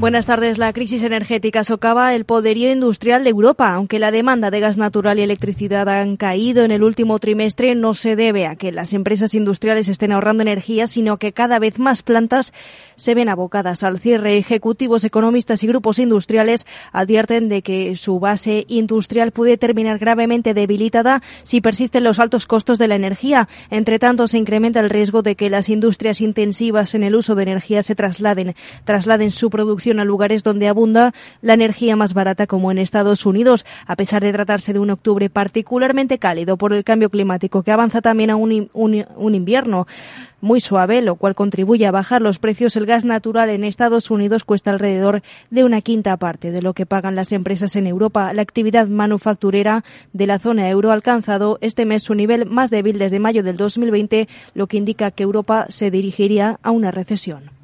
Buenas tardes. La crisis energética socava el poderío industrial de Europa. Aunque la demanda de gas natural y electricidad han caído en el último trimestre, no se debe a que las empresas industriales estén ahorrando energía, sino que cada vez más plantas se ven abocadas al cierre. Ejecutivos, economistas y grupos industriales advierten de que su base industrial puede terminar gravemente debilitada si persisten los altos costos de la energía. Entre tanto, se incrementa el riesgo de que las industrias intensivas en el uso de energía se trasladen, trasladen su producción a lugares donde abunda la energía más barata como en Estados Unidos, a pesar de tratarse de un octubre particularmente cálido por el cambio climático que avanza también a un, un invierno muy suave, lo cual contribuye a bajar los precios. El gas natural en Estados Unidos cuesta alrededor de una quinta parte de lo que pagan las empresas en Europa. La actividad manufacturera de la zona euro ha alcanzado este mes su nivel más débil desde mayo del 2020, lo que indica que Europa se dirigiría a una recesión.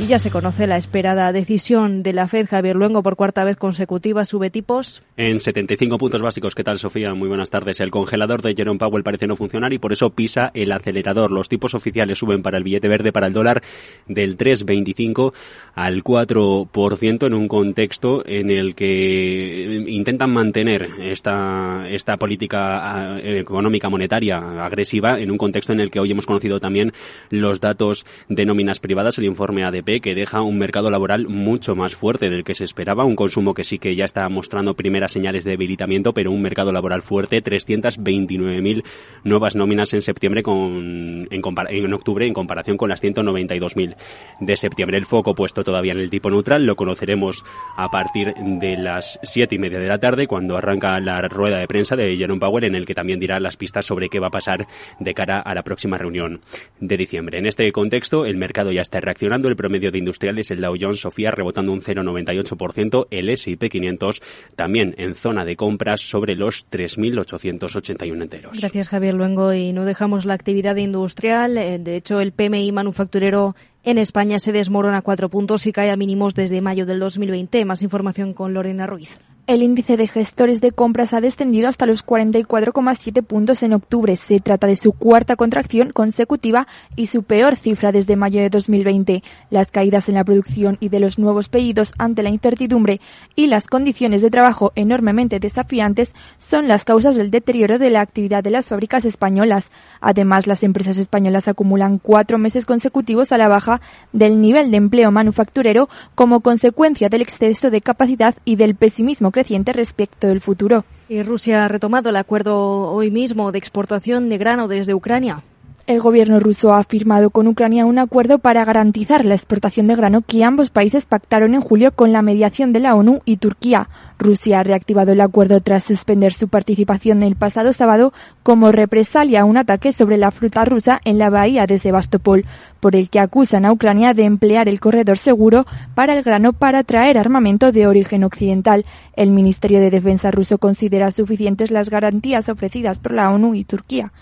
Y ya se conoce la esperada decisión de la Fed. Javier Luengo, por cuarta vez consecutiva, sube tipos. En 75 puntos básicos. ¿Qué tal, Sofía? Muy buenas tardes. El congelador de Jerome Powell parece no funcionar y por eso pisa el acelerador. Los tipos oficiales suben para el billete verde, para el dólar, del 3,25 al 4% en un contexto en el que intentan mantener esta, esta política ah, económica monetaria agresiva en un contexto en el que hoy hemos conocido también los datos de nóminas privadas, el informe Que deja un mercado laboral mucho más fuerte del que se esperaba, un consumo que sí que ya está mostrando primeras señales de debilitamiento, pero un mercado laboral fuerte, 329.000 nuevas nóminas en septiembre con, en, en octubre en comparación con las 192.000 de septiembre. El foco puesto todavía en el tipo neutral lo conoceremos a partir de las siete y media de la tarde cuando arranca la rueda de prensa de Jerome Powell en el que también dirá las pistas sobre qué va a pasar de cara a la próxima reunión de diciembre. En este contexto, el mercado ya está reaccionando. El medio de industriales, el Dow Jones Sofía rebotando un 0,98%, el S&P 500 también en zona de compras sobre los 3.881 enteros. Gracias Javier Luengo y no dejamos la actividad industrial. Eh, de hecho, el PMI manufacturero en España se desmorona cuatro puntos y cae a mínimos desde mayo del 2020. Más información con Lorena Ruiz. El índice de gestores de compras ha descendido hasta los 44,7 puntos en octubre. Se trata de su cuarta contracción consecutiva y su peor cifra desde mayo de 2020. Las caídas en la producción y de los nuevos pedidos ante la incertidumbre y las condiciones de trabajo enormemente desafiantes son las causas del deterioro de la actividad de las fábricas españolas. Además, las empresas españolas acumulan cuatro meses consecutivos a la baja del nivel de empleo manufacturero como consecuencia del exceso de capacidad y del pesimismo creciente respecto del futuro. Y Rusia ha retomado el acuerdo hoy mismo de exportación de grano desde Ucrania. El gobierno ruso ha firmado con Ucrania un acuerdo para garantizar la exportación de grano que ambos países pactaron en julio con la mediación de la ONU y Turquía. Rusia ha reactivado el acuerdo tras suspender su participación el pasado sábado como represalia a un ataque sobre la fruta rusa en la bahía de Sebastopol, por el que acusan a Ucrania de emplear el corredor seguro para el grano para traer armamento de origen occidental. El Ministerio de Defensa ruso considera suficientes las garantías ofrecidas por la ONU y Turquía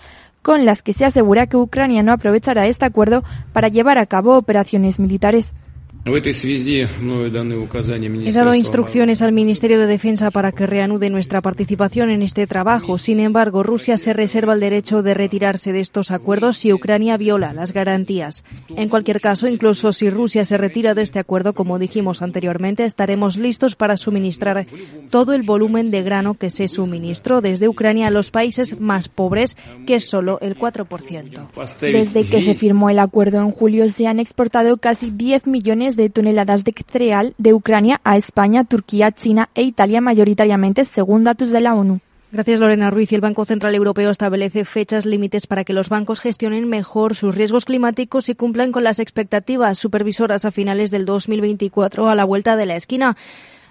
con las que se asegura que Ucrania no aprovechará este acuerdo para llevar a cabo operaciones militares. He dado instrucciones al Ministerio de Defensa para que reanude nuestra participación en este trabajo. Sin embargo, Rusia se reserva el derecho de retirarse de estos acuerdos si Ucrania viola las garantías. En cualquier caso, incluso si Rusia se retira de este acuerdo, como dijimos anteriormente, estaremos listos para suministrar todo el volumen de grano que se suministró desde Ucrania a los países más pobres, que es solo el 4%. Desde que se firmó el acuerdo en julio, se han exportado casi 10 millones de toneladas de cereal de Ucrania a España, Turquía, China e Italia mayoritariamente, según datos de la ONU. Gracias, Lorena Ruiz. El Banco Central Europeo establece fechas límites para que los bancos gestionen mejor sus riesgos climáticos y cumplan con las expectativas supervisoras a finales del 2024 a la vuelta de la esquina.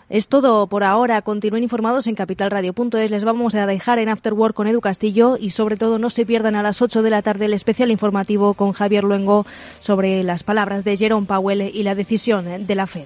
Es todo por ahora. Continúen informados en capitalradio.es. Les vamos a dejar en Afterwork con Edu Castillo y sobre todo no se pierdan a las 8 de la tarde el especial informativo con Javier Luengo sobre las palabras de Jerome Powell y la decisión de la Fed.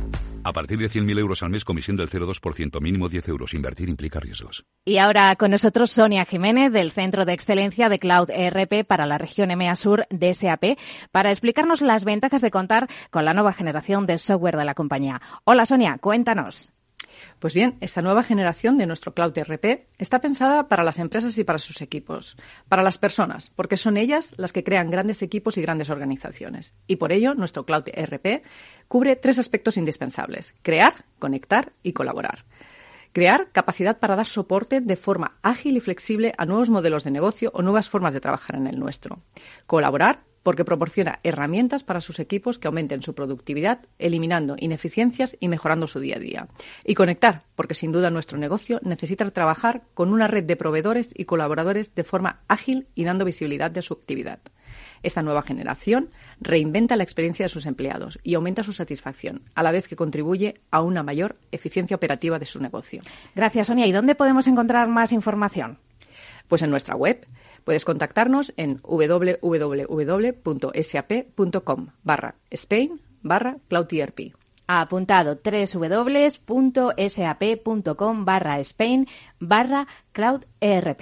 A partir de 100.000 euros al mes, comisión del 0,2%, mínimo 10 euros. Invertir implica riesgos. Y ahora con nosotros Sonia Jiménez del Centro de Excelencia de Cloud ERP para la región EMEA Sur de SAP para explicarnos las ventajas de contar con la nueva generación de software de la compañía. Hola Sonia, cuéntanos. Pues bien, esta nueva generación de nuestro Cloud ERP está pensada para las empresas y para sus equipos, para las personas, porque son ellas las que crean grandes equipos y grandes organizaciones. Y por ello, nuestro Cloud ERP cubre tres aspectos indispensables, crear, conectar y colaborar. Crear capacidad para dar soporte de forma ágil y flexible a nuevos modelos de negocio o nuevas formas de trabajar en el nuestro. Colaborar porque proporciona herramientas para sus equipos que aumenten su productividad, eliminando ineficiencias y mejorando su día a día. Y conectar, porque sin duda nuestro negocio necesita trabajar con una red de proveedores y colaboradores de forma ágil y dando visibilidad de su actividad. Esta nueva generación reinventa la experiencia de sus empleados y aumenta su satisfacción, a la vez que contribuye a una mayor eficiencia operativa de su negocio. Gracias, Sonia. ¿Y dónde podemos encontrar más información? Pues en nuestra web Puedes contactarnos en www.sap.com barra Spain barra CloudERP. Apuntado www.sap.com barra Spain barra CloudERP.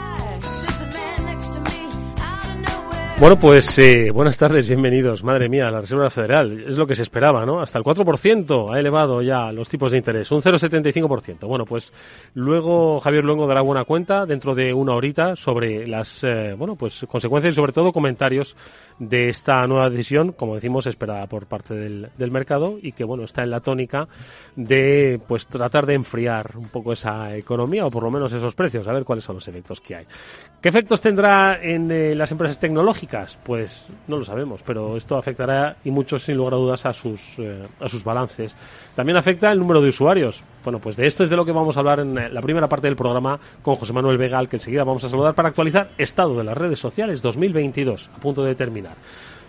Bueno, pues eh, buenas tardes, bienvenidos. Madre mía, la Reserva Federal es lo que se esperaba, ¿no? Hasta el 4% ha elevado ya los tipos de interés, un 0,75%. Bueno, pues luego Javier Luengo dará buena cuenta dentro de una horita sobre las, eh, bueno, pues consecuencias y sobre todo comentarios de esta nueva decisión, como decimos, esperada por parte del, mercado y que, bueno, está en la tónica de, pues, tratar de enfriar un poco esa economía o por lo menos esos precios, a ver cuáles son los efectos que hay. ¿Qué efectos tendrá en eh, las empresas tecnológicas? Pues no lo sabemos, pero esto afectará y mucho sin lugar a dudas a sus, eh, a sus balances. También afecta el número de usuarios. Bueno, pues de esto es de lo que vamos a hablar en eh, la primera parte del programa con José Manuel Vegal, que enseguida vamos a saludar para actualizar estado de las redes sociales 2022, a punto de terminar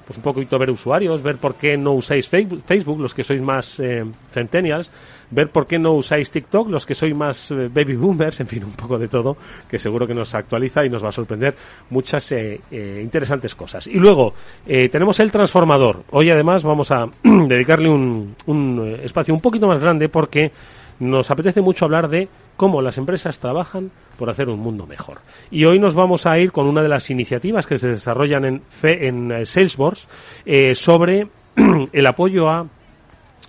pues un poquito ver usuarios, ver por qué no usáis Facebook, los que sois más eh, centennials, ver por qué no usáis TikTok, los que sois más eh, baby boomers, en fin, un poco de todo, que seguro que nos actualiza y nos va a sorprender muchas eh, interesantes cosas. Y luego, tenemos el transformador. Hoy además vamos a dedicarle un, un espacio un poquito más grande porque nos apetece mucho hablar de cómo las empresas trabajan por hacer un mundo mejor. Y hoy nos vamos a ir con una de las iniciativas que se desarrollan en, en eh, Salesforce eh, sobre el apoyo a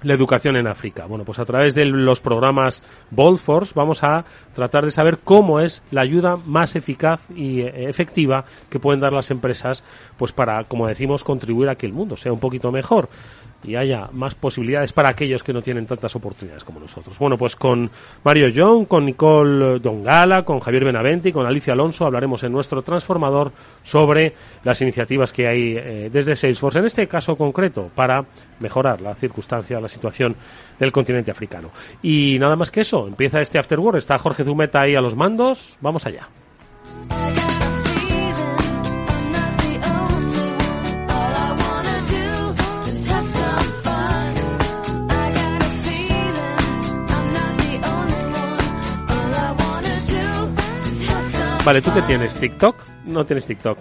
la educación en África. Bueno, pues a través de los programas Bold Force vamos a tratar de saber cómo es la ayuda más eficaz y eh, efectiva que pueden dar las empresas pues para, como decimos, contribuir a que el mundo sea un poquito mejor y haya más posibilidades para aquellos que no tienen tantas oportunidades como nosotros. Bueno, pues con Mario Young, con Nicole Dongala, con Javier Benavente y con Alicia Alonso hablaremos en nuestro transformador sobre las iniciativas que hay eh, desde Salesforce, en este caso concreto, para mejorar la circunstancia, la situación del continente africano. Y nada más que eso, empieza este Afterworld, está Jorge Zumeta ahí a los mandos, vamos allá. Vale, ¿tú qué tienes? ¿TikTok? No tienes TikTok.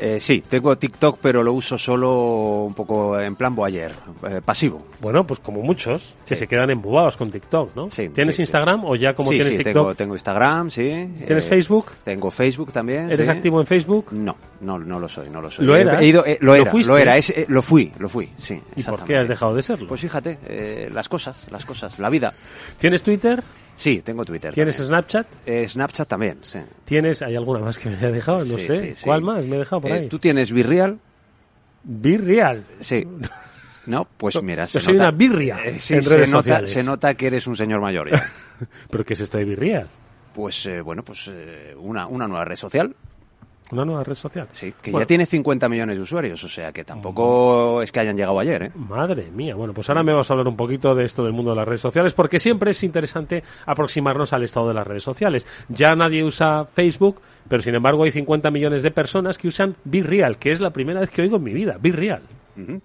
Eh, sí, tengo TikTok, pero lo uso solo un poco en plan boyer, eh, pasivo. Bueno, pues como muchos, que se quedan embubados con TikTok, ¿no? Sí, ¿Tienes Instagram o ya como tienes TikTok? Tengo, tengo Instagram, sí. ¿Tienes Eh, Facebook? Tengo Facebook también. ¿Eres activo en Facebook? No, no, no lo soy, no lo soy. ¿Lo eras? he ido- eh, lo ¿Lo era, fuiste? lo era, es- eh, lo fui, lo fui, sí. ¿Y por qué has dejado de serlo? Pues fíjate, eh, las cosas, las cosas, la vida. ¿Tienes Twitter? Sí, tengo Twitter. ¿Tienes también. Snapchat? Eh, Snapchat también, sí. ¿Tienes, hay alguna más que me haya dejado? No Sí, sé. sí. ¿Cuál más me he dejado por Eh, ahí? ¿Tú tienes Virreal? Virreal. Sí. No, pues mira, Yo se soy nota- una birria Eh, sí, en se redes nota, sociales. se nota que eres un señor mayor ya. ¿Pero qué es esto de Virreal? Pues eh, bueno, pues eh, una, una nueva red social. Una nueva red social. Sí, que Bueno, ya tiene 50 millones de usuarios, o sea que tampoco es que hayan llegado ayer, ¿eh? Madre mía, bueno, pues ahora me vas a hablar un poquito de esto del mundo de las redes sociales, porque siempre es interesante aproximarnos al estado de las redes sociales. Ya nadie usa Facebook, pero sin embargo hay 50 millones de personas que usan BeReal, que es la primera vez que oigo en mi vida, BeReal.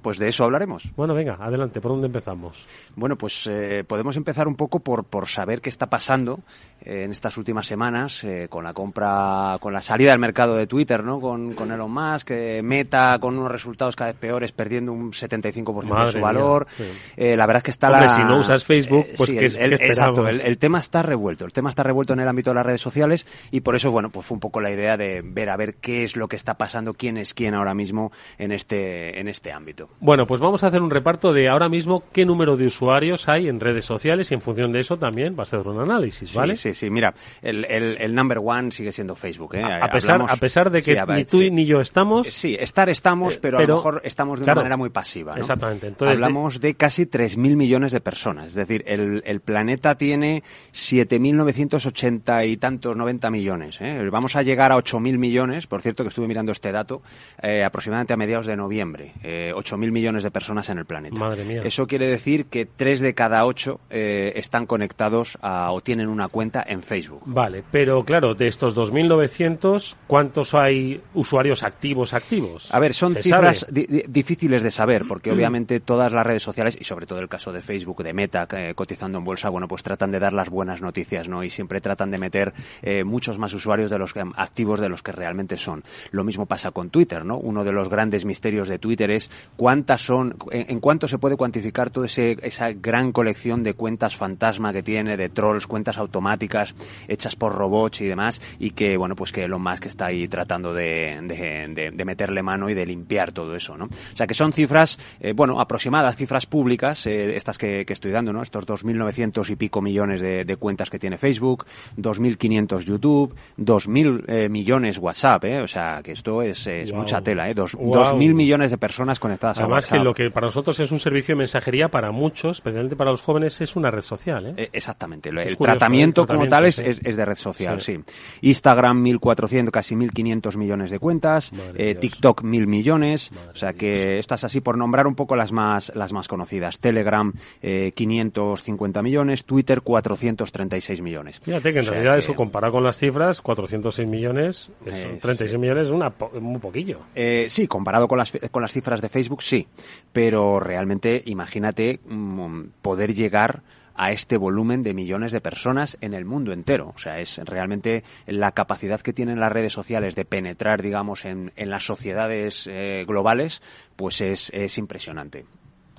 Pues de eso hablaremos. Bueno, venga, adelante, ¿por dónde empezamos? Bueno, pues eh, podemos empezar un poco por, por saber qué está pasando eh, en estas últimas semanas eh, con la compra, con la salida del mercado de Twitter, ¿no? Con, con Elon Musk, eh, Meta con unos resultados cada vez peores, perdiendo un 75% de su mía, valor. sí. Eh, la verdad es que está Hombre, la... si no usas Facebook, pues, sí, ¿qué- el- el- qué exacto, el, el tema está revuelto. El tema está revuelto en el ámbito de las redes sociales y por eso, bueno, pues fue un poco la idea de ver a ver qué es lo que está pasando, quién es quién ahora mismo en este, en este ámbito. Bueno, pues vamos a hacer un reparto de ahora mismo qué número de usuarios hay en redes sociales y en función de eso también va a ser un análisis, ¿vale? Sí, sí, sí. Mira, el, el, el number one sigue siendo Facebook. ¿eh? A pesar, Hablamos- a pesar de que Sí, ni tú sí. ni yo estamos, Sí, estar estamos, Eh, pero, a lo mejor estamos de claro, una manera muy pasiva. ¿no? exactamente. Entonces, Hablamos de, casi 3.000 millones de personas. Es decir, el, el planeta tiene 7.980 y tantos, 90 millones. ¿eh? Vamos a llegar a 8.000 millones. Por cierto, que estuve mirando este dato, eh, aproximadamente a mediados de noviembre. Eh, 8.000 millones de personas en el planeta. Madre mía. Eso quiere decir que 3 de cada 8 están conectados a, o tienen una cuenta en Facebook. Vale, pero claro, de estos 2.900, ¿cuántos hay usuarios activos activos? A ver, son ¿Se cifras di- difíciles de saber, porque obviamente todas las redes sociales, y sobre todo el caso de Facebook, de Meta, eh, cotizando en bolsa, bueno, pues tratan de dar las buenas noticias, ¿no? Y siempre tratan de meter eh, muchos más usuarios de los que, activos de los que realmente son. Lo mismo pasa con Twitter, ¿no? Uno de los grandes misterios de Twitter es cuántas son, en, en cuánto se puede cuantificar toda esa gran colección de cuentas fantasma que tiene, de trolls, cuentas automáticas hechas por robots y demás, y que, bueno, pues que Elon Musk está ahí tratando de, de- de- de meterle mano y de limpiar todo eso, ¿no? O sea, que son cifras, eh, bueno, aproximadas, cifras públicas, eh, estas que, que estoy dando, ¿no? Estos 2.900 y pico millones de, de cuentas que tiene Facebook, 2.500 YouTube, 2.000 eh, millones WhatsApp, ¿eh? O sea, que esto es, es mucha tela, ¿eh? Dos- Guau. 2.000 millones de personas conectadas a Además WhatsApp. que lo que para nosotros es un servicio de mensajería, para muchos, especialmente para los jóvenes, es una red social, ¿eh? Eh, Exactamente, el curioso, tratamiento el como tal es, sí. es, de red social, Sí. sí. Instagram 1.400, casi 1.500 millones de cuentas, eh, Dios. TikTok 1.000 millones, Madre o sea que estas así por nombrar un poco las más las más conocidas. Telegram eh, 550 millones, Twitter 436 millones. Fíjate que en O sea realidad que- eso comparado con las cifras, 406 millones, es- Eh, 36 millones es muy poquillo. Eh, sí, comparado con las, con las cifras de Facebook, sí. Pero realmente, imagínate mm, poder llegar a este volumen de millones de personas en el mundo entero. O sea, es realmente la capacidad que tienen las redes sociales de penetrar, digamos, en, las sociedades eh, globales, pues es, es impresionante.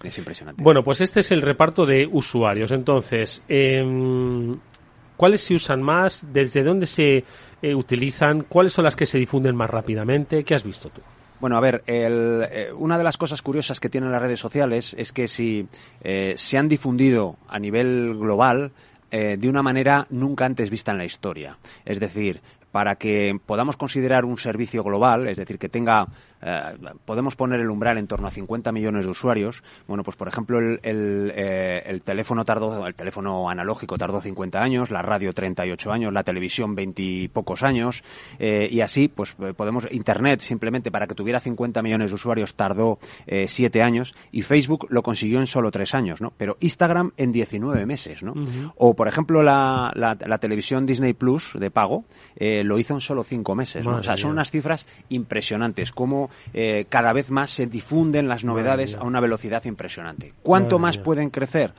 Es impresionante. Bueno, pues este es el reparto de usuarios. Entonces, em, ¿cuáles se usan más? ¿Desde dónde se eh, utilizan? ¿Cuáles son las que se difunden más rápidamente? ¿Qué has visto tú? Bueno, a ver, el, eh, una de las cosas curiosas que tienen las redes sociales es que si eh, se han difundido a nivel global eh, de una manera nunca antes vista en la historia. Es decir, para que podamos considerar un servicio global, es decir, que tenga, eh, podemos poner el umbral en torno a 50 millones de usuarios. Bueno, pues por ejemplo, el, el, eh, el teléfono tardó, el teléfono analógico tardó 50 años, la radio 38 años, la televisión 20 y pocos años, eh, y así, pues eh, podemos, Internet simplemente para que tuviera 50 millones de usuarios tardó 7 años, y Facebook lo consiguió en solo 3 años, ¿no? Pero Instagram en 19 meses, ¿no? O, por ejemplo, la, la, la televisión Disney Plus de pago, eh, lo hizo en solo cinco meses. ¿no? O sea, son unas cifras impresionantes, como eh, cada vez más se difunden las novedades a una velocidad impresionante. ¿Cuánto más pueden crecer?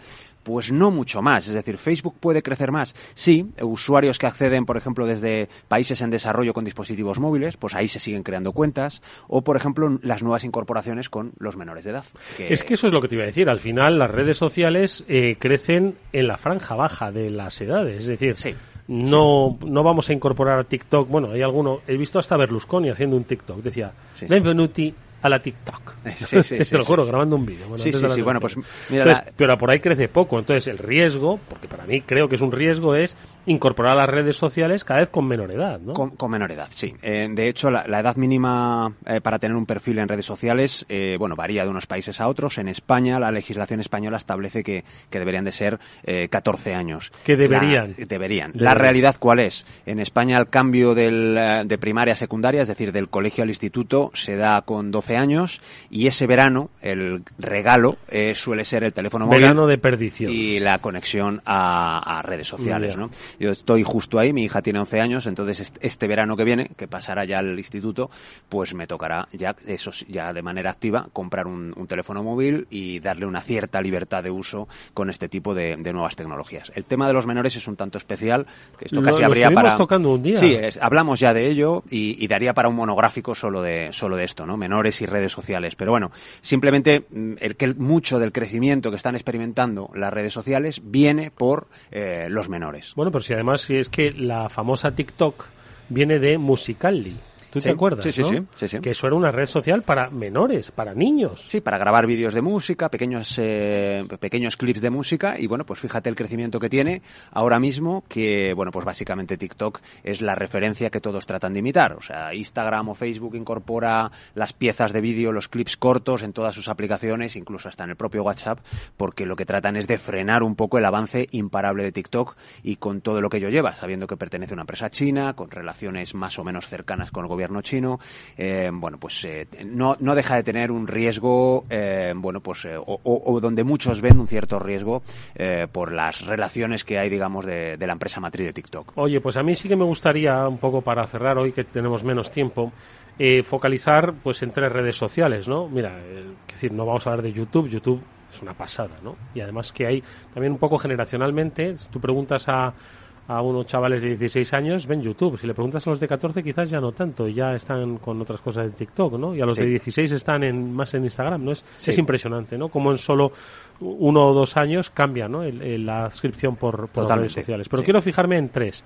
Pues no mucho más. Es decir, Facebook puede crecer más. Sí, usuarios que acceden, por ejemplo, desde países en desarrollo con dispositivos móviles, pues ahí se siguen creando cuentas. O, por ejemplo, las nuevas incorporaciones con los menores de edad. que- Es que eso es lo que te iba a decir. Al final, las redes sociales eh, crecen en la franja baja de las edades. Es decir, Sí. No, no vamos a incorporar a TikTok. Bueno, hay alguno. He visto hasta Berlusconi haciendo un TikTok. Decía, Sí. benvenuti a la TikTok. Sí, sí, te lo juro, grabando un vídeo. Bueno, Sí, sí, bueno, pues elecciones. mira, Entonces, la- pero por ahí crece poco. Entonces, el riesgo, porque para mí creo que es un riesgo, es incorporar a las redes sociales cada vez con menor edad, ¿no? Con, con menor edad, sí. Eh, de hecho, la, la edad mínima eh, para tener un perfil en redes sociales, eh, bueno, varía de unos países a otros. En España, la legislación española establece que, que deberían de ser eh, 14 años. Que deberían. La- deberían. La realidad, ¿cuál es? En España, el cambio del, de primaria a secundaria, es decir, del colegio al instituto, se da con 12 años y ese verano, el regalo eh, suele ser el teléfono móvil Verano de perdición. y la conexión a, a redes sociales. ¿no? Yo estoy justo ahí, mi hija tiene 11 años, entonces est- este verano que viene, que pasará ya al instituto, pues me tocará ya, eso ya de manera activa, comprar un, un teléfono móvil y darle una cierta libertad de uso con este tipo de, de nuevas tecnologías. El tema de los menores es un tanto especial, que esto casi lo habría para... tocando un día. Sí, es- hablamos ya de ello y, y daría para un monográfico solo de, solo de esto, ¿no? Menores y redes sociales. Pero bueno, simplemente mm, el que mucho del crecimiento que están experimentando las redes sociales viene por eh, los menores. Bueno, pero si además si es que la famosa TikTok viene de Musicali. ¿Tú Sí, te acuerdas? sí, sí, no? sí, sí, sí. Que eso era una red social para menores, para niños. Sí, para grabar vídeos de música, pequeños eh, pequeños clips de música y bueno, pues fíjate el crecimiento que tiene ahora mismo que bueno, pues básicamente TikTok es la referencia que todos tratan de imitar, o sea, Instagram o Facebook incorpora las piezas de vídeo, los clips cortos en todas sus aplicaciones, incluso hasta en el propio WhatsApp, porque lo que tratan es de frenar un poco el avance imparable de TikTok y con todo lo que ello lleva, sabiendo que pertenece a una empresa china, con relaciones más o menos cercanas con el gobierno chino, eh, bueno, pues eh, no, no deja de tener un riesgo, eh, bueno, pues o, donde muchos ven un cierto riesgo por las relaciones que hay, digamos, de, de la empresa matriz de TikTok. Oye, pues a mí sí que me gustaría, un poco para cerrar hoy, que tenemos menos tiempo, focalizar pues en tres redes sociales, ¿no? Mira, es decir, no vamos a hablar de YouTube, YouTube es una pasada, ¿no? Y además que hay también un poco generacionalmente, tú preguntas a, a unos chavales de 16 años, ven YouTube. Si le preguntas a los de 14, quizás ya no tanto, ya están con otras cosas de TikTok, ¿no? Y a los Sí. de 16 están en, más en Instagram, ¿no? Es, Sí. es impresionante, ¿no? Como en solo uno o dos años cambia, ¿no? El- el- la inscripción por, por las redes sociales. Pero Sí. quiero fijarme en tres.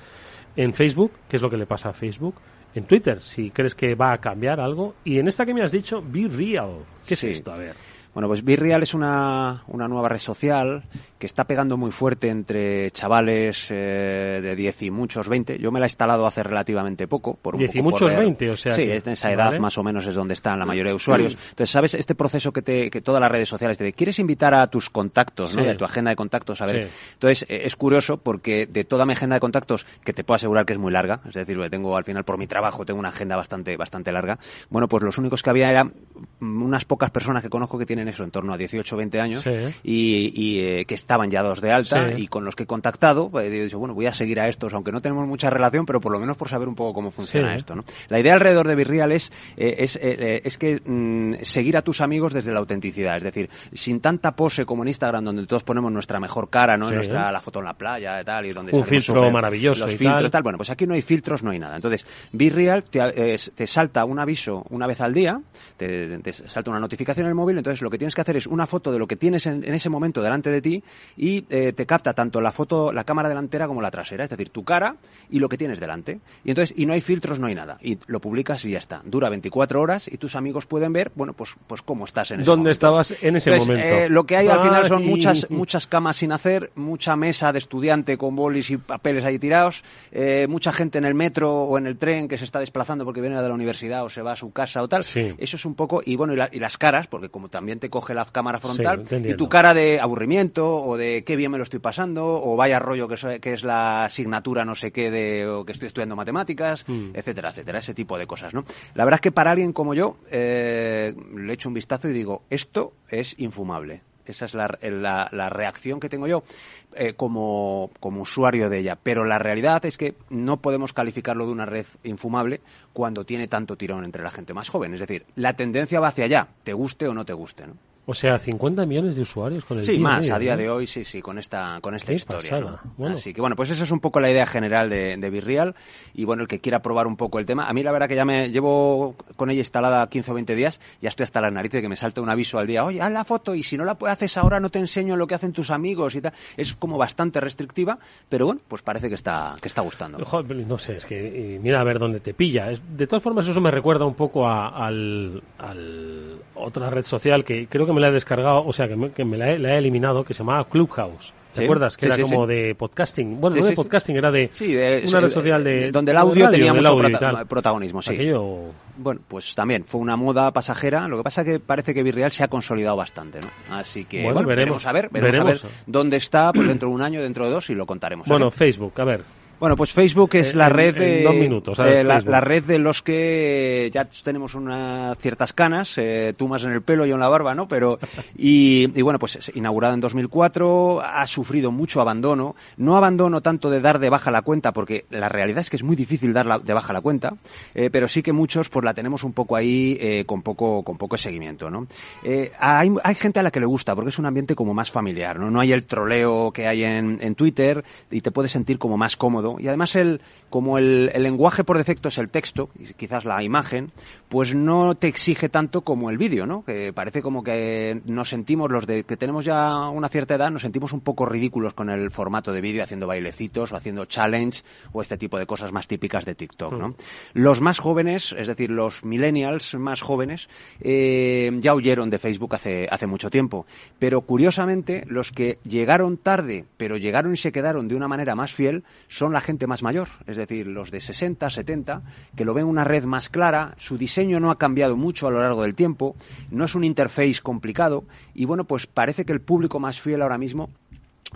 En Facebook, que es lo que le pasa a Facebook. En Twitter, si crees que va a cambiar algo. Y en esta que me has dicho, Be Real. ¿Qué es esto? A ver. Bueno, pues Virreal es una, una nueva red social que está pegando muy fuerte entre chavales eh, de 10 y muchos 20. Yo me la he instalado hace relativamente poco. Por un 10 y poco muchos ver- 20, o sea Sí, que- es de esa edad vale. más o menos es donde están la mayoría de usuarios. Entonces, ¿sabes este proceso que, te, que todas las redes sociales te ¿Quieres invitar a tus contactos, ¿no? De tu agenda de contactos? A ver. Sí. Entonces, eh, es curioso porque de toda mi agenda de contactos, que te puedo asegurar que es muy larga, es decir, que tengo al final por mi trabajo, tengo una agenda bastante, bastante larga, bueno, pues los únicos que había eran mm, unas pocas personas que conozco que tienen eso, en torno a 18 o 20 años, y, eh, que estaban ya dos de alta, Sí. y con los que he contactado, pues, he dicho, bueno, voy a seguir a estos, aunque no tenemos mucha relación, pero por lo menos por saber un poco cómo funciona Sí. esto, ¿no? La idea alrededor de Virreal es, eh, es, eh, eh, es que mm, seguir a tus amigos desde la autenticidad, es decir, sin tanta pose como en Instagram, donde todos ponemos nuestra mejor cara, ¿no? Sí. Nuestra, la foto en la playa y tal, y donde Un filtro súper- maravilloso Los y filtros, tal. Bueno, pues aquí no hay filtros, no hay nada. Entonces, Virreal te, eh, te salta un aviso una vez al día, te, te salta una notificación en el móvil, entonces lo que tienes que hacer es una foto de lo que tienes en, en ese momento delante de ti y eh, te capta tanto la foto, la cámara delantera como la trasera, es decir, tu cara y lo que tienes delante. Y entonces, y no hay filtros, no hay nada. Y lo publicas y ya está. Dura 24 horas y tus amigos pueden ver, bueno, pues, pues cómo estás en ese ¿Dónde momento. estabas en ese Entonces, momento? eh, lo que hay al final son muchas, muchas camas sin hacer, mucha mesa de estudiante con bolis y papeles ahí tirados, eh, mucha gente en el metro o en el tren que se está desplazando porque viene de la universidad o se va a su casa o tal. Sí. Eso es un poco, y bueno, y, la- y las caras, porque como también te coge la cámara frontal, Sí, y tu cara de aburrimiento o de qué bien me lo estoy pasando o vaya rollo que, es la asignatura no sé qué de o que estoy estudiando matemáticas, Mm. etcétera, etcétera, ese tipo de cosas, ¿no? La verdad es que para alguien como yo eh, le echo un vistazo y digo, esto es infumable. Esa es la, la- la reacción que tengo yo eh, como, como usuario de ella. Pero la realidad es que no podemos calificarlo de una red infumable cuando tiene tanto tirón entre la gente más joven. Es decir, la tendencia va hacia allá, te guste o no te guste. ¿no? O sea, 50 millones de usuarios con el Sí, más, a día ¿no? de hoy, sí, sí, con esta, con esta Qué historia. pasada. ¿no? Bueno. Así que bueno, pues esa es un poco la idea general de, de Virreal. Y bueno, el que quiera probar un poco el tema. A mí la verdad que ya me llevo con ella instalada 15 o 20 días, ya estoy hasta las narices de que me salte un aviso al día. Oye, haz la foto y si no la haces ahora no te enseño lo que hacen tus amigos y tal. Es como bastante restrictiva, pero bueno, pues parece que está, que está gustando. No sé, es que y mira a ver dónde te pilla. De todas formas, eso me recuerda un poco a, al, al otra red social que creo que me la he descargado, o sea, que me, que me la, he, la he eliminado, que se llamaba Clubhouse. ¿Te Sí, acuerdas? Que sí, era sí, como de podcasting. Bueno, no de podcasting, era de de- una red social de... donde el audio radio, tenía mucho audio prota- protagonismo, sí. Aquello... Bueno, pues también fue una moda pasajera. Lo que pasa que parece que Virreal se ha consolidado bastante, ¿no? Así que Bueno, bueno, veremos. veremos a ver, veremos, Veremos. a ver dónde está pues dentro de un año, dentro de dos y lo contaremos. Bueno, Facebook, a ver. Bueno, pues Facebook es En- la en- red en de dos minutos, eh, la, la red de los que ya tenemos unas ciertas canas, eh, tú más en el pelo, yo en la barba, ¿no? Pero y, y bueno, pues es inaugurada en 2004, ha sufrido mucho abandono, no abandono tanto de dar de baja la cuenta, porque la realidad es que es muy difícil dar la- de baja la cuenta, eh, pero sí que muchos pues la tenemos un poco ahí eh, con poco con poco seguimiento, ¿no? Eh, hay, hay gente a la que le gusta porque es un ambiente como más familiar, ¿no? No hay el troleo que hay en, en Twitter y te puedes sentir como más cómodo y además el como el, el lenguaje por defecto es el texto y quizás la imagen, pues no te exige tanto como el vídeo, ¿no? Que parece como que nos sentimos los de que tenemos ya una cierta edad, nos sentimos un poco ridículos con el formato de vídeo haciendo bailecitos o haciendo challenge o este tipo de cosas más típicas de TikTok, ¿no? Los más jóvenes, es decir, los millennials más jóvenes, eh, ya huyeron de Facebook hace, hace mucho tiempo. Pero curiosamente, los que llegaron tarde, pero llegaron y se quedaron de una manera más fiel, son la gente más mayor. Es decir, los de 60, 70, que lo ven una red más clara, su diseño no ha cambiado mucho a lo largo del tiempo, no es un interface complicado, y bueno, pues parece que el público más fiel ahora mismo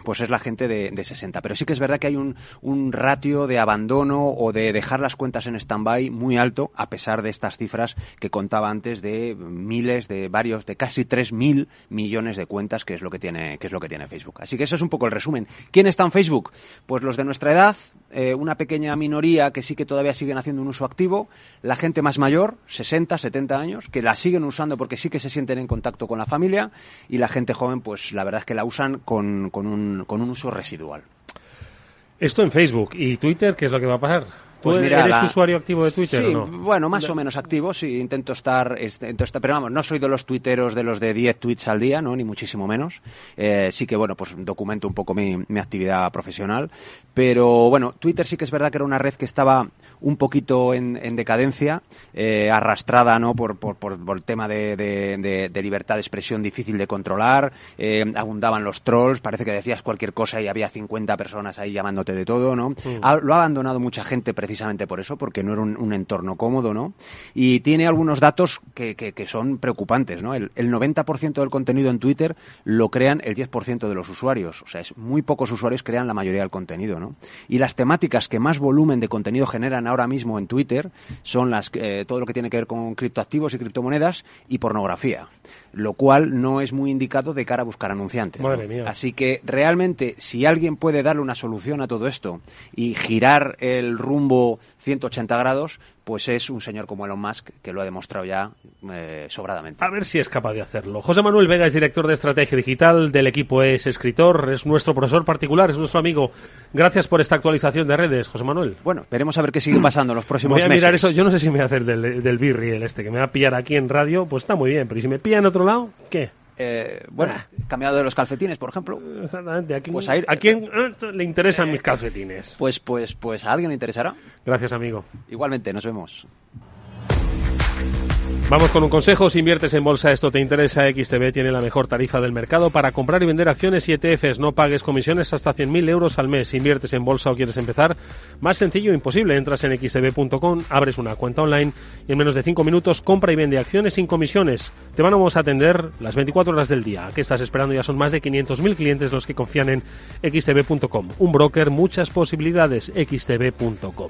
pues es la gente de, de 60. Pero sí que es verdad que hay un, un ratio de abandono o de dejar las cuentas en stand-by muy alto, a pesar de estas cifras que contaba antes de miles, de varios, de casi 3.000 millones de cuentas, que es lo que tiene, que es lo que tiene Facebook. Así que eso es un poco el resumen. ¿Quién está en Facebook? Pues los de nuestra edad, eh, una pequeña minoría que sí que todavía siguen haciendo un uso activo, la gente más mayor, 60, 70 años, que la siguen usando porque sí que se sienten en contacto con la familia, y la gente joven, pues la verdad es que la usan con, con, un, con un uso residual. Esto en Facebook y Twitter, ¿qué es lo que va a pasar? ¿Tú Pues mira, eres la- usuario activo de Twitter sí, o no? bueno, más o menos activo, sí, intento estar, intento estar- pero vamos, no soy de los tuiteros de los de 10 tweets al día, ¿no? Ni muchísimo menos. Eh, sí que, bueno, pues documento un poco mi, mi actividad profesional, pero bueno, Twitter sí que es verdad que era una red que estaba un poquito en, en decadencia, eh, arrastrada, ¿no? Por, por, por, por el tema de, de- de- de libertad de expresión difícil de controlar, eh, abundaban los trolls, parece que decías cualquier cosa y había 50 personas ahí llamándote de todo, ¿no? Ha- lo ha abandonado mucha gente precisamente por eso, porque no era un, un entorno cómodo, ¿no? Y tiene algunos datos que, que- que son preocupantes, ¿no? El, el 90% del contenido en Twitter lo crean el 10% de los usuarios, o sea, es muy pocos usuarios crean la mayoría del contenido, ¿no? Y las temáticas que más volumen de contenido generan ahora mismo en Twitter son las eh, todo lo que tiene que ver con criptoactivos y criptomonedas y pornografía, lo cual no es muy indicado de cara a buscar anunciantes. ¿no? Madre mía. Así que realmente, si alguien puede darle una solución a todo esto y girar el rumbo 180 grados, pues es un señor como Elon Musk que lo ha demostrado ya eh, sobradamente. A ver si es capaz de hacerlo. José Manuel Vega es director de estrategia digital del equipo, es escritor, es nuestro profesor particular, es nuestro amigo. Gracias por esta actualización de redes, José Manuel. Bueno, veremos a ver qué sigue pasando en los próximos Voy a mirar meses. eso. Yo no sé si me voy a hacer del, del birri el este, que me va a pillar aquí en radio, pues está muy bien. Pero ¿y si me pilla en otro lado, ¿qué? Eh, bueno, cambiado de los calcetines, por ejemplo. Exactamente. ¿A quién, Pues ¿a quién, eh, le interesan mis calcetines? Pues, pues, pues a alguien le interesará. Gracias, amigo. Igualmente, nos vemos. Vamos con un consejo. Si inviertes en bolsa, esto te interesa. XTB tiene la mejor tarifa del mercado para comprar y vender acciones y ETFs. No pagues comisiones hasta 100.000 euros al mes. Si inviertes en bolsa o quieres empezar, más sencillo e imposible. Entras en xtb.com, abres una cuenta online y en menos de 5 minutos compra y vende acciones sin comisiones. Te vamos a atender las 24 horas del día. ¿Qué estás esperando? Ya son más de 500.000 clientes los que confían en xtb.com. Un broker, muchas posibilidades. xtb.com.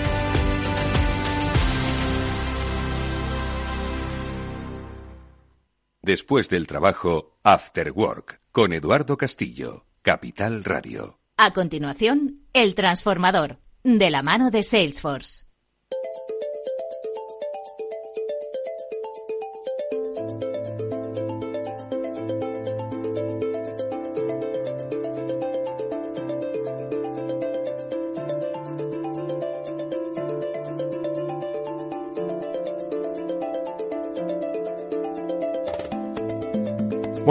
Después del trabajo, After Work, con Eduardo Castillo, Capital Radio. A continuación, El Transformador, de la mano de Salesforce.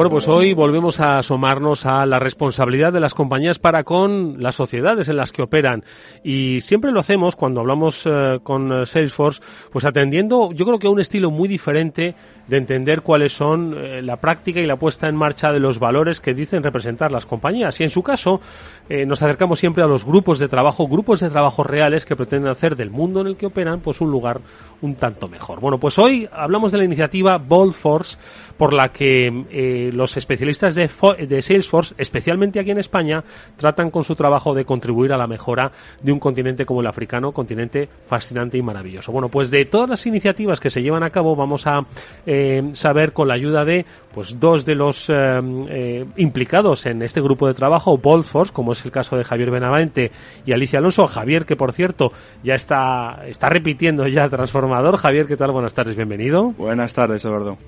Bueno, pues hoy volvemos a asomarnos a la responsabilidad de las compañías para con las sociedades en las que operan. Y siempre lo hacemos cuando hablamos eh, con eh, Salesforce, pues atendiendo, yo creo que a un estilo muy diferente de entender cuáles son eh, la práctica y la puesta en marcha de los valores que dicen representar las compañías. Y en su caso, nos acercamos siempre a los grupos de trabajo, grupos de trabajo reales que pretenden hacer del mundo en el que operan, pues un lugar un tanto mejor. Bueno, pues hoy hablamos de la iniciativa Bold Force, por la que los especialistas de, de, Salesforce, especialmente aquí en España, tratan con su trabajo de contribuir a la mejora de un continente como el africano, continente fascinante y maravilloso. Bueno, pues de todas las iniciativas que se llevan a cabo vamos a eh, saber con la ayuda de pues dos de los eh, eh, implicados en este grupo de trabajo, Boldforce, como es el caso de Javier Benavente y Alicia Alonso. Javier, que por cierto ya está, está repitiendo ya transformador. Javier, ¿qué tal? Buenas tardes, bienvenido. Buenas tardes, Eduardo.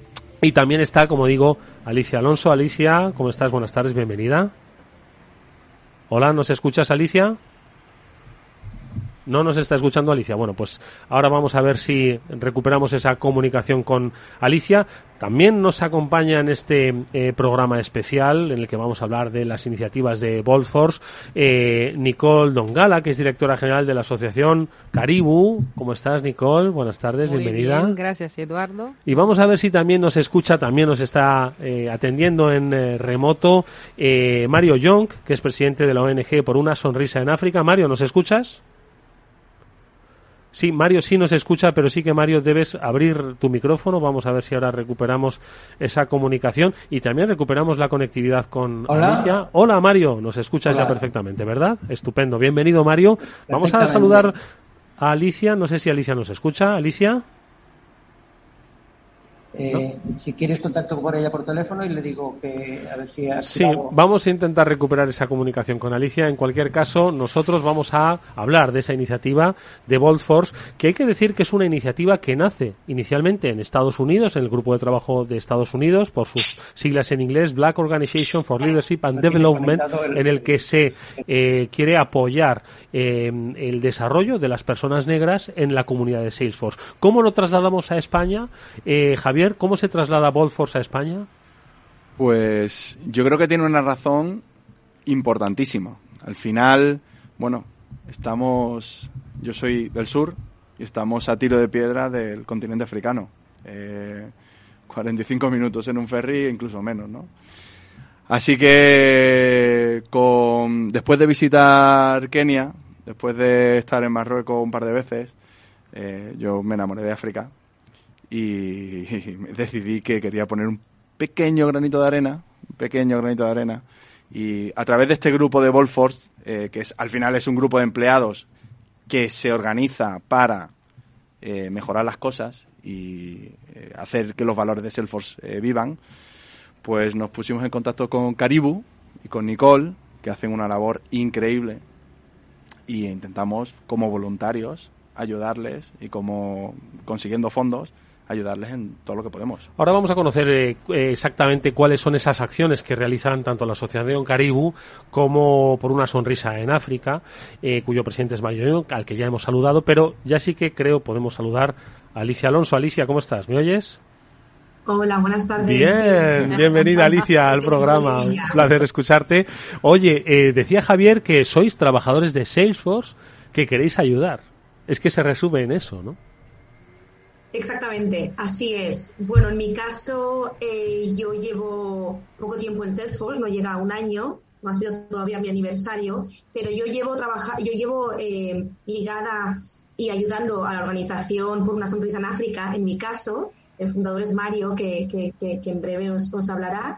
Y también está, como digo, Alicia Alonso. Alicia, ¿cómo estás? Buenas tardes, bienvenida. Hola, ¿nos escuchas, Alicia? No nos está escuchando Alicia. Bueno, pues ahora vamos a ver si recuperamos esa comunicación con Alicia. También nos acompaña en este eh, programa especial en el que vamos a hablar de las iniciativas de Boldforce eh, Nicole Dongala, que es directora general de la asociación Caribu. ¿Cómo estás, Nicole? Buenas tardes, Muy bienvenida. Bien, gracias, Eduardo. Y vamos a ver si también nos escucha, también nos está eh, atendiendo en eh, remoto eh, Mario Young, que es presidente de la ONG Por una Sonrisa en África. Mario, ¿nos escuchas? Sí, Mario sí nos escucha, pero sí que Mario debes abrir tu micrófono. Vamos a ver si ahora recuperamos esa comunicación y también recuperamos la conectividad con Hola. Alicia. Hola Mario, nos escuchas Hola. ya perfectamente, ¿verdad? Estupendo, bienvenido Mario. Vamos a saludar a Alicia, no sé si Alicia nos escucha. Alicia. Eh, Si quieres contacto por ella por teléfono y le digo que a ver si ha Sí, vamos a intentar recuperar esa comunicación con Alicia. En cualquier caso, nosotros vamos a hablar de esa iniciativa de Bold Force, que hay que decir que es una iniciativa que nace inicialmente en Estados Unidos, en el grupo de trabajo de Estados Unidos, por sus siglas en inglés, Black Organization for Leadership and No Development, el- en el que se eh, quiere apoyar eh, el desarrollo de las personas negras en la comunidad de Salesforce. ¿Cómo lo trasladamos a España? Eh, ¿cómo se traslada Bold Force a España? Pues yo creo que tiene una razón importantísima. Al final, bueno, estamos, yo soy del sur y estamos a tiro de piedra del continente africano. Eh, 45 minutos en un ferry, incluso menos, ¿no? Así que con, después de visitar Kenia, después de estar en Marruecos un par de veces, eh, yo me enamoré de África y, decidí que quería poner un pequeño granito de arena, un pequeño granito de arena, y a través de este grupo de Volforce, eh, que es, al final es un grupo de empleados que se organiza para eh, mejorar las cosas y eh, hacer que los valores de Salesforce eh, vivan, pues nos pusimos en contacto con Caribu y con Nicole, que hacen una labor increíble, y intentamos como voluntarios ayudarles y como consiguiendo fondos ayudarles en todo lo que podemos. Ahora vamos a conocer eh, exactamente cuáles son esas acciones que realizan tanto la Asociación Caribu como por una sonrisa en África, eh, cuyo presidente es Mario al que ya hemos saludado, pero ya sí que creo podemos saludar a Alicia Alonso. Alicia, ¿cómo estás? ¿Me oyes? Hola, buenas tardes. Bien, bienvenida Alicia al programa. Un placer escucharte. Oye, eh, decía Javier que sois trabajadores de Salesforce que queréis ayudar. Es que se resume en eso, ¿no? Exactamente, así es. Bueno, en mi caso, eh, yo llevo poco tiempo en Salesforce, no llega a un año, no ha sido todavía mi aniversario, pero yo llevo trabajar, yo llevo eh, ligada y ayudando a la organización por una sonrisa en África, en mi caso, el fundador es Mario, que, que, que, en breve os, os, hablará.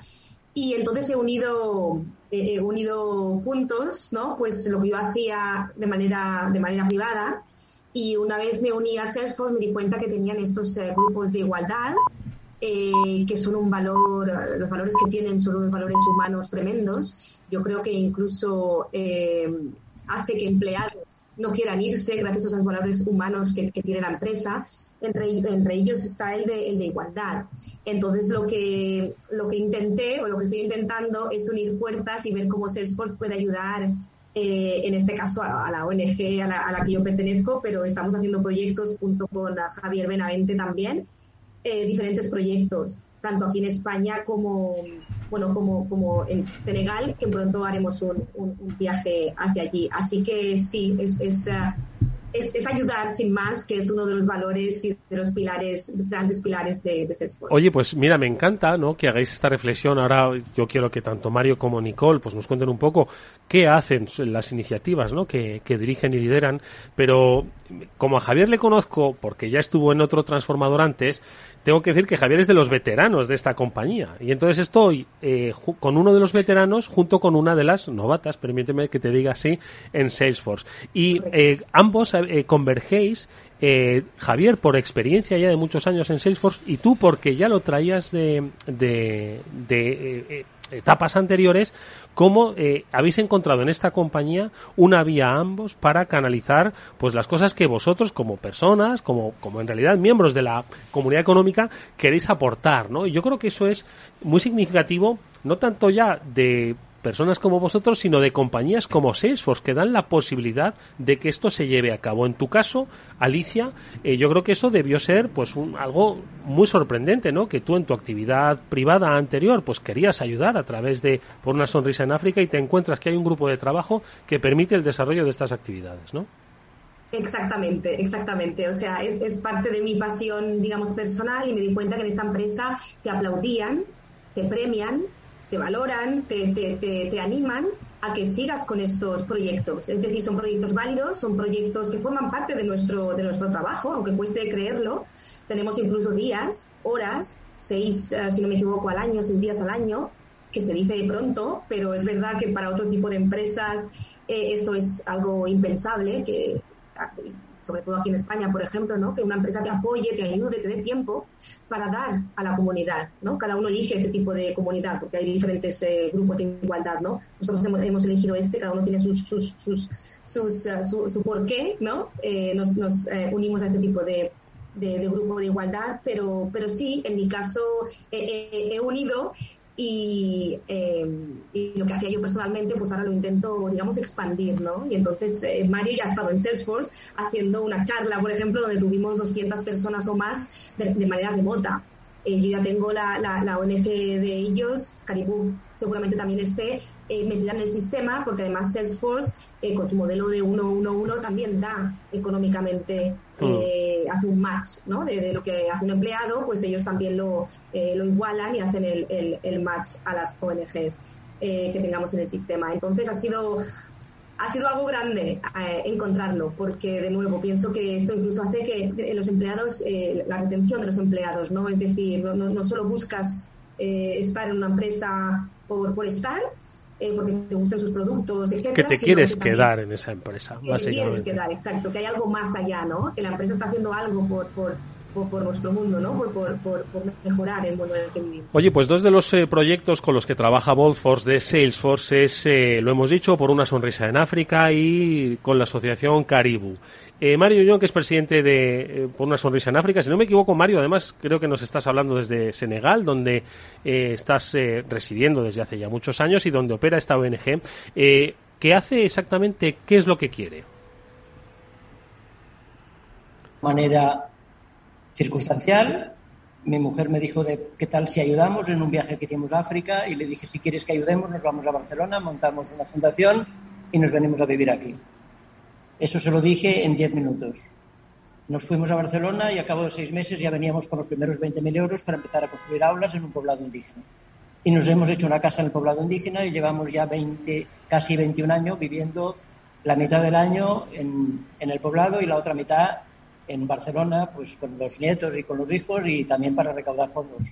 Y entonces he unido, he unido puntos, ¿no? Pues lo que yo hacía de manera, de manera privada y una vez me uní a Salesforce me di cuenta que tenían estos eh, grupos de igualdad, eh, que son un valor, los valores que tienen son unos valores humanos tremendos. Yo creo que incluso eh, hace que empleados no quieran irse gracias a esos valores humanos que, tiene la empresa. Entre, entre ellos está el de, el de igualdad. Entonces, lo que, lo que intenté o lo que estoy intentando es unir fuerzas y ver cómo Salesforce puede ayudar eh, en este caso a, la ONG a la, que yo pertenezco, pero estamos haciendo proyectos junto con Javier Benavente también, eh, diferentes proyectos, tanto aquí en España como, bueno, como, como en Senegal, que pronto haremos un, un, viaje hacia allí. Así que sí, es, es uh, es, ayudar sin más, que es uno de los valores y de los pilares, grandes pilares de, de Salesforce. Oye, pues mira, me encanta ¿no? que hagáis esta reflexión. Ahora yo quiero que tanto Mario como Nicole pues nos cuenten un poco qué hacen las iniciativas ¿no? que, que dirigen y lideran. Pero como a Javier le conozco, porque ya estuvo en otro transformador antes, tengo que decir que Javier es de los veteranos de esta compañía. Y entonces estoy eh, con uno de los veteranos junto con una de las novatas, permíteme que te diga así, en Salesforce. Y eh, ambos eh, convergéis, Javier, por experiencia ya de muchos años en Salesforce, y tú porque ya lo traías de, de, de etapas anteriores, cómo eh, habéis encontrado en esta compañía una vía a ambos para canalizar pues las cosas que vosotros como personas, como, como en realidad miembros de la comunidad económica queréis aportar, ¿no? Y yo creo que eso es muy significativo, no tanto ya de personas como vosotros, sino de compañías como Salesforce, que dan la posibilidad de que esto se lleve a cabo. En tu caso, Alicia, eh, yo creo que eso debió ser pues un, algo muy sorprendente, ¿no? Que tú en tu actividad privada anterior, pues querías ayudar a través de por una sonrisa en África y te encuentras que hay un grupo de trabajo que permite el desarrollo de estas actividades, ¿no? Exactamente, exactamente. O sea, es, es parte de mi pasión, digamos, personal y me di cuenta que en esta empresa te aplaudían, te premian te valoran, te, te, te, animan a que sigas con estos proyectos. Es decir, son proyectos válidos, son proyectos que forman parte de nuestro, de nuestro trabajo, aunque cueste creerlo. Tenemos incluso días, horas, seis, eh, si no me equivoco, al año, seis días al año, que se dice de pronto, pero es verdad que para otro tipo de empresas eh, esto es algo impensable, que sobre todo aquí en España, por ejemplo, ¿no? que una empresa te apoye, te ayude, te dé tiempo para dar a la comunidad. ¿no? Cada uno elige ese tipo de comunidad, porque hay diferentes eh, grupos de igualdad. ¿no? Nosotros hemos, elegido este, cada uno tiene sus, sus, sus, sus uh, su, su porqué, ¿no? Eh, nos, nos eh, unimos a ese tipo de, de, de, grupo de igualdad, pero, pero sí, en mi caso he unido y, eh, y, lo que hacía yo personalmente, pues ahora lo intento, digamos, expandir, ¿no? Y entonces eh, Mario ya ha estado en Salesforce haciendo una charla, por ejemplo, donde tuvimos 200 personas o más de, manera remota. Eh, yo ya tengo la, la, ONG de ellos, Caribou seguramente también esté eh, metida en el sistema, porque además Salesforce, eh, con su modelo de 111, también da económicamente, mm. hace un match ¿no? De, lo que hace un empleado, pues ellos también lo, lo igualan y hacen el, el, el match a las ONGs que tengamos en el sistema. Entonces ha sido ha sido algo grande eh, encontrarlo, porque de nuevo pienso que esto incluso hace que los empleados, eh, la retención de los empleados, ¿no? Es decir, no, no, solo buscas eh, estar en una empresa por, por estar, porque te gustan sus productos, etc. Que te quieres quedar en esa empresa, que te quieres quedar, exacto, que hay algo más allá, ¿no? Que la empresa está haciendo algo por, por por, nuestro mundo, ¿no? Por, por, mejorar el mundo en el que vivimos. Oye, pues dos de los eh, proyectos con los que trabaja Boldforce de Salesforce es, eh, lo hemos dicho, por una sonrisa en África y con la asociación Caribu. Eh, Mario Young, que es presidente de eh, Por una sonrisa en África. Si no me equivoco, Mario, además creo que nos estás hablando desde Senegal, donde eh, estás residiendo desde hace ya muchos años y donde opera esta ONG. ¿Qué hace exactamente? ¿Qué es lo que quiere? manera circunstancial. Mi mujer me dijo de qué tal si ayudamos en un viaje que hicimos a África y le dije si quieres que ayudemos nos vamos a Barcelona, montamos una fundación y nos venimos a vivir aquí. Eso se lo dije en 10 minutos. Nos fuimos a Barcelona y a cabo de seis meses ya veníamos con los primeros 20.000 euros para empezar a construir aulas en un poblado indígena. Y nos hemos hecho una casa en el poblado indígena y llevamos ya 20, casi 21 años viviendo la mitad del año en, en el poblado y la otra mitad en Barcelona, pues con los nietos y con los hijos y también para recaudar fondos.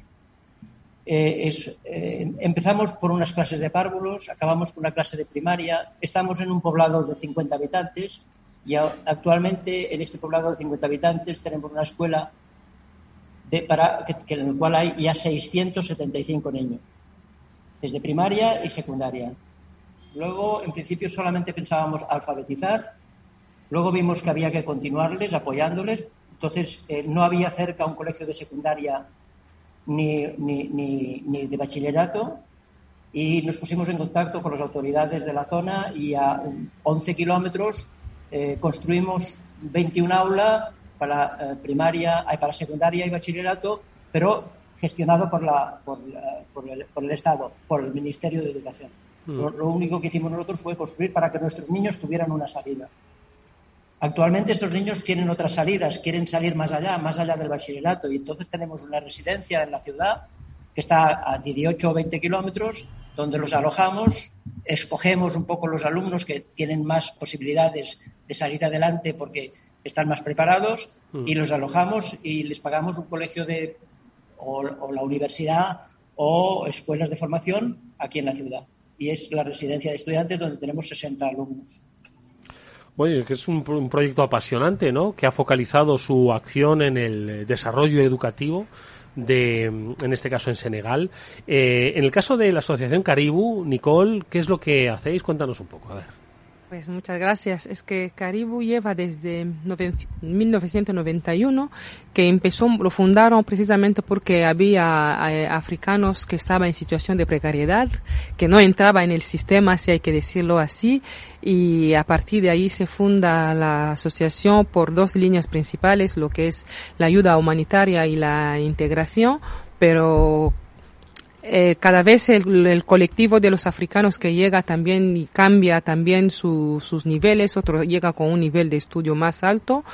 Eh, eh, empezamos por unas clases de párvulos, acabamos con una clase de primaria, estamos en un poblado de 50 habitantes y actualmente en este poblado de 50 habitantes tenemos una escuela de, para, que, en la cual hay ya 675 niños, desde primaria y secundaria. Luego, en principio, solamente pensábamos alfabetizar Luego vimos que había que continuarles, apoyándoles. Entonces, eh, no había cerca un colegio de secundaria ni, ni, de bachillerato y nos pusimos en contacto con las autoridades de la zona y a 11 kilómetros eh, construimos 21 aulas para eh, primaria, para secundaria y bachillerato, pero gestionado por, la, por, el, Estado, por el Ministerio de Educación. Mm. lo, único que hicimos nosotros fue construir para que nuestros niños tuvieran una salida. Actualmente estos niños tienen otras salidas, quieren salir más allá, más allá del bachillerato, y entonces tenemos una residencia en la ciudad que está a 18 o 20 kilómetros, donde los alojamos, escogemos un poco los alumnos que tienen más posibilidades de salir adelante porque están más preparados mm. y los alojamos y les pagamos un colegio de o, o, la universidad o escuelas de formación aquí en la ciudad. Y es la residencia de estudiantes donde tenemos 60 alumnos. Bueno, que es un, proyecto apasionante, ¿no? Que ha focalizado su acción en el desarrollo educativo de, en este caso en Senegal. Eh, en el caso de la Asociación Caribu, Nicole, ¿qué es lo que hacéis? Cuéntanos un poco, a ver. Pues muchas gracias. Es que Caribu lleva desde 1991, que empezó, lo fundaron precisamente porque había eh, africanos que estaban en situación de precariedad, que no entraba en el sistema, si hay que decirlo así, y a partir de ahí se funda la asociación por dos líneas principales, lo que es la ayuda humanitaria y la integración, pero eh, cada vez el, colectivo de los africanos que llega también y cambia también sus niveles, otro llega con un nivel de estudio más alto,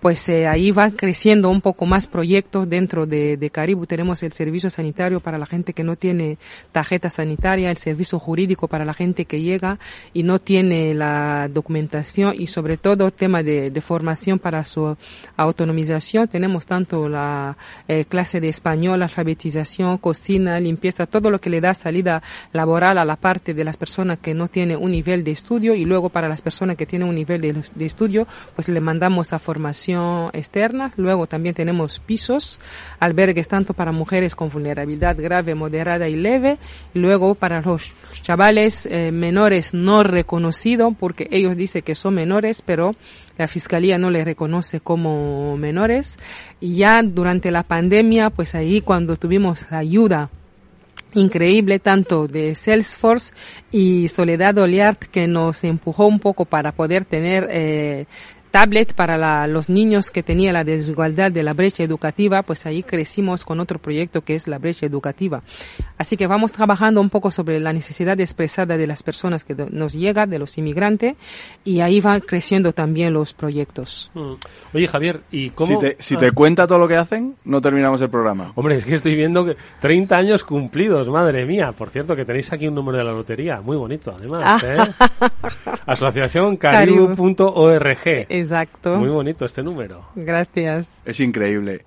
pues eh, ahí van creciendo un poco más proyectos dentro de, de, Caribu. Tenemos el servicio sanitario para la gente que no tiene tarjeta sanitaria, el servicio jurídico para la gente que llega y no tiene la documentación y sobre todo tema de, de formación para su autonomización. Tenemos tanto la eh, clase de español, alfabetización, cocina, limpieza, todo lo que le da salida laboral a la parte de las personas que no tienen un nivel de estudio y luego para las personas que tienen un nivel de, de estudio, pues le mandamos a formación externa. Luego también tenemos pisos, albergues tanto para mujeres con vulnerabilidad grave, moderada y leve. Y luego para los chavales eh, menores no reconocidos, porque ellos dicen que son menores, pero la fiscalía no les reconoce como menores. Y ya durante la pandemia, pues ahí cuando tuvimos la ayuda increíble tanto de Salesforce y Soledad Oliart que nos empujó un poco para poder tener eh, tablet para los niños que tenía la desigualdad de la brecha educativa, pues ahí crecimos con otro proyecto que es la brecha educativa. Así que vamos trabajando un poco sobre la necesidad expresada de las personas que nos llegan, de los inmigrantes, y ahí van creciendo también los proyectos. Mm. Oye, Javier, ¿y cómo? Si te, cuenta todo lo que hacen, no terminamos el programa. Hombre, es que estoy viendo que 30 años cumplidos, madre mía. Por cierto, que tenéis aquí un número de la lotería, muy bonito, además. ¿eh? Asociación caribu.org. Exacto. Muy bonito este número. Gracias. Es increíble.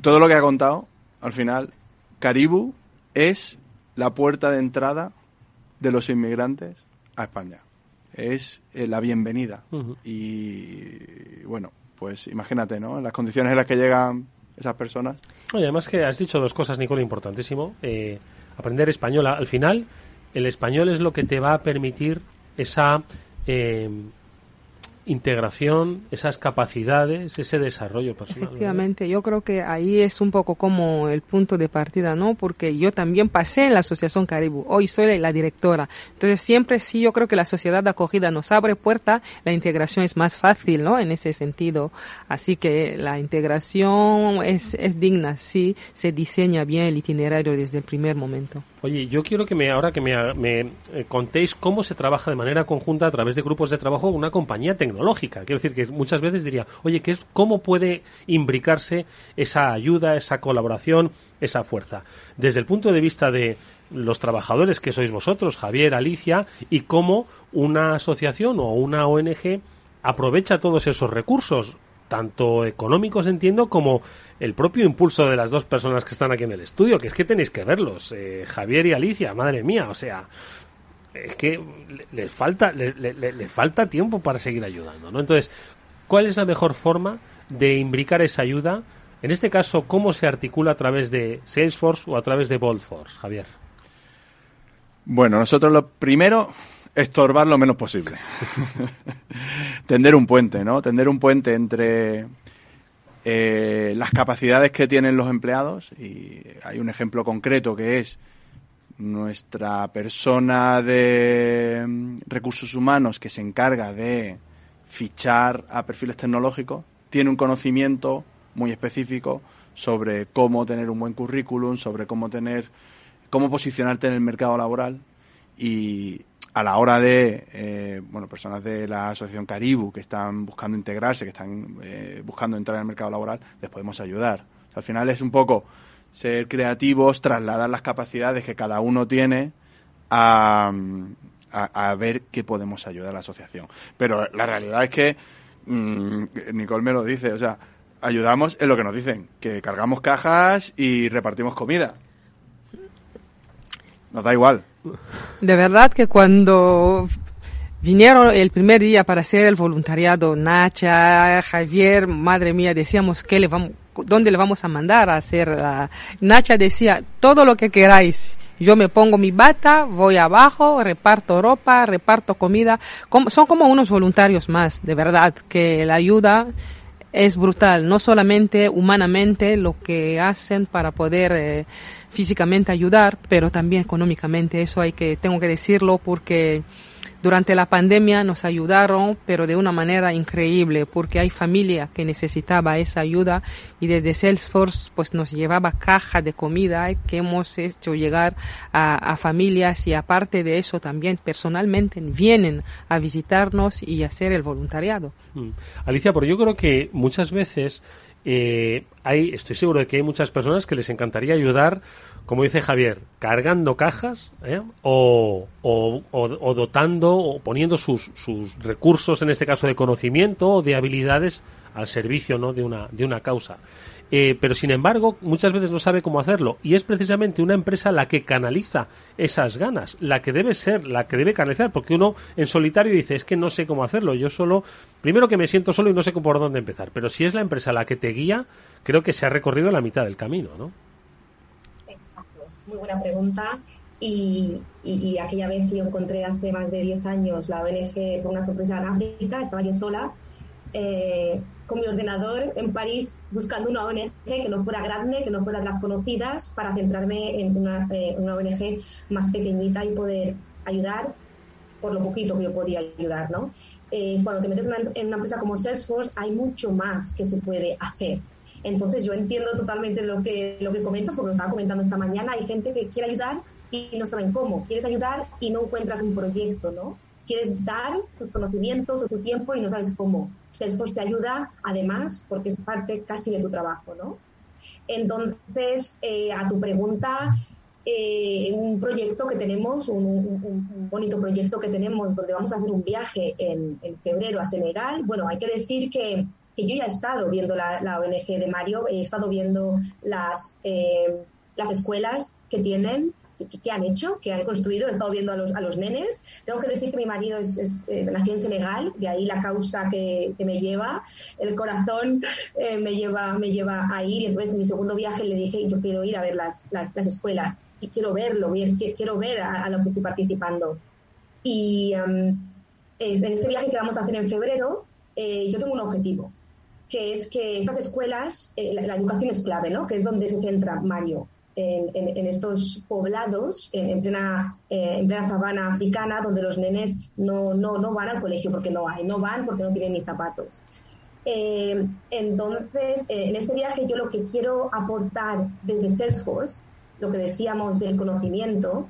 todo lo que ha contado, al final, Caribu es la puerta de entrada de los inmigrantes a España. Es eh, la bienvenida. Y bueno, pues imagínate, ¿no? En las condiciones en las que llegan esas personas. Oye, además que has dicho dos cosas, Nicole, importantísimo. Eh, aprender español. Al final, el español es lo que te va a permitir esa eh, integración, esas capacidades, ese desarrollo personal. Efectivamente, yo creo que ahí es un poco como el punto de partida, ¿no? Porque yo también pasé en la Asociación Caribu, hoy soy la directora. Entonces siempre sí, yo creo que la sociedad de acogida nos abre puerta, la integración es más fácil, ¿no? En ese sentido. Así que la integración es, es digna, sí, se diseña bien el itinerario desde el primer momento. Oye, yo quiero que me ahora que me, me eh, contéis cómo se trabaja de manera conjunta a través de grupos de trabajo una compañía tecnológica. Quiero decir que muchas veces diría, oye, ¿qué es, ¿cómo puede imbricarse esa ayuda, esa colaboración, esa fuerza? Desde el punto de vista de los trabajadores que sois vosotros, Javier, Alicia, y cómo una asociación o una ONG aprovecha todos esos recursos, tanto económicos, entiendo, como el propio impulso de las dos personas que están aquí en el estudio, que es que tenéis que verlos, eh, Javier y Alicia, madre mía, o sea, es que les falta, le, falta tiempo para seguir ayudando, ¿no? Entonces, ¿cuál es la mejor forma de imbricar esa ayuda? En este caso, ¿cómo se articula a través de Salesforce o a través de Boldforce, Javier? Bueno, nosotros lo primero, estorbar lo menos posible. Tender un puente, ¿no? Tender un puente entre eh, las capacidades que tienen los empleados y hay un ejemplo concreto que es nuestra persona de mm, recursos humanos que se encarga de fichar a perfiles tecnológicos tiene un conocimiento muy específico sobre cómo tener un buen currículum, sobre cómo tener, cómo posicionarte en el mercado laboral y a la hora de, eh, bueno, personas de la Asociación Caribu que están buscando integrarse, que están eh, buscando entrar en el mercado laboral, les podemos ayudar. al final es un poco ser creativos, trasladar las capacidades que cada uno tiene a, a, ver qué podemos ayudar a la asociación. Pero la realidad es que, mm, Nicole me lo dice, o sea, ayudamos en lo que nos dicen, que cargamos cajas y repartimos comida. Nos da igual. De verdad que cuando vinieron el primer día para hacer el voluntariado, Nacha, Javier, madre mía, decíamos que le vamos, dónde le vamos a mandar a hacer. La... Nacha decía, todo lo que queráis. Yo me pongo mi bata, voy abajo, reparto ropa, reparto comida. son como unos voluntarios más, de verdad, que la ayuda es brutal, no solamente humanamente lo que hacen para poder eh, físicamente ayudar, pero también económicamente. Eso hay que, tengo que decirlo porque durante la pandemia nos ayudaron, pero de una manera increíble, porque hay familia que necesitaba esa ayuda y desde Salesforce pues nos llevaba caja de comida que hemos hecho llegar a, familias y aparte de eso también personalmente vienen a visitarnos y hacer el voluntariado. Mm. Alicia, pero yo creo que muchas veces eh, hay, estoy seguro de que hay muchas personas que les encantaría ayudar como dice Javier, cargando cajas ¿eh? o, o, dotando o poniendo sus, sus, recursos, en este caso de conocimiento o de habilidades, al servicio ¿no? de, una, de una causa. Eh, pero sin embargo, muchas veces no sabe cómo hacerlo y es precisamente una empresa la que canaliza esas ganas, la que debe ser, la que debe canalizar, porque uno en solitario dice, es que no sé cómo hacerlo, yo solo, primero que me siento solo y no sé por dónde empezar, pero si es la empresa la que te guía, creo que se ha recorrido la mitad del camino, ¿no? Muy buena pregunta. Y, y, aquella vez yo encontré hace más de 10 años la ONG por una sorpresa en África, estaba yo sola, eh, con mi ordenador en París buscando una ONG que no fuera grande, que no fuera de las conocidas, para centrarme en una, eh, una ONG más pequeñita y poder ayudar por lo poquito que yo podía ayudar, ¿no? Eh, cuando te metes en una empresa como Salesforce hay mucho más que se puede hacer. Entonces yo entiendo totalmente lo que, lo que comentas, porque lo estaba comentando esta mañana, hay gente que quiere ayudar y no saben cómo. Quieres ayudar y no encuentras un proyecto, ¿no? Quieres dar tus conocimientos o tu tiempo y no sabes cómo. Salesforce te ayuda, además, porque es parte casi de tu trabajo, ¿no? Entonces, eh, a tu pregunta, eh, un proyecto que tenemos, un, bonito proyecto que tenemos, donde vamos a hacer un viaje en, en febrero a Senegal. Bueno, hay que decir que yo ya he estado viendo la, ONG de Mario, he estado viendo las, eh, las escuelas que tienen, que, han hecho, que han construido, he estado viendo a los, a los nenes. Tengo que decir que mi marido es, eh, nació en Senegal, de ahí la causa que, me lleva, el corazón eh, me, lleva, me lleva a ir. Y entonces en mi segundo viaje le dije, yo quiero ir a ver las, las, escuelas, y quiero verlo, quiero ver a, lo que estoy participando. Y em, en este viaje que vamos a hacer en febrero, eh, yo tengo un objetivo, que es que estas escuelas, eh, la, educación es clave, ¿no? Que es donde se centra Mario. En, estos poblados, en, plena, en plena sabana africana, donde los nenes no, no, no van al colegio porque no hay, no van porque no tienen ni zapatos. entonces, en este viaje yo lo que quiero aportar desde Salesforce, lo que decíamos del conocimiento,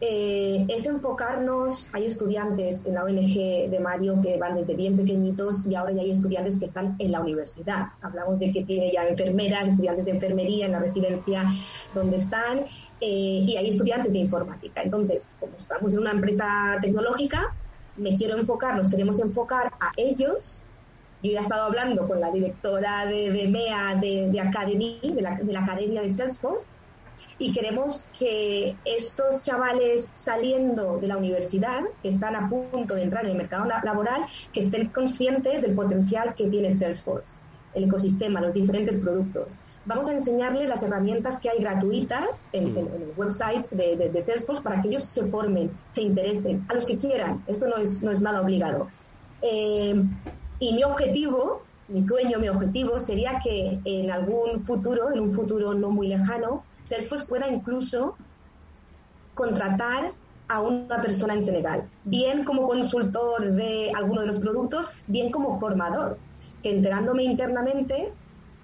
eh, es enfocarnos, hay estudiantes en la ONG de Mario que van desde bien pequeñitos y ahora ya hay estudiantes que están en la universidad. Hablamos de que tiene ya enfermeras, estudiantes de enfermería en la residencia donde están eh, y hay estudiantes de informática. Entonces, como estamos en una empresa tecnológica, me quiero enfocar, nos queremos enfocar a ellos yo ya he estado hablando con la directora de, de MEA de, de Academy, de la, de la, Academia de Salesforce, y queremos que estos chavales saliendo de la universidad, que están a punto de entrar en el mercado laboral, que estén conscientes del potencial que tiene Salesforce, el ecosistema, los diferentes productos. Vamos a enseñarles las herramientas que hay gratuitas en, mm. el website de, Salesforce para que ellos se formen, se interesen, a los que quieran. Esto no es, no es nada obligado. Eh, y mi objetivo, mi sueño, mi objetivo sería que en algún futuro, en un futuro no muy lejano, Salesforce pueda incluso contratar a una persona en Senegal, bien como consultor de alguno de los productos, bien como formador, que enterándome internamente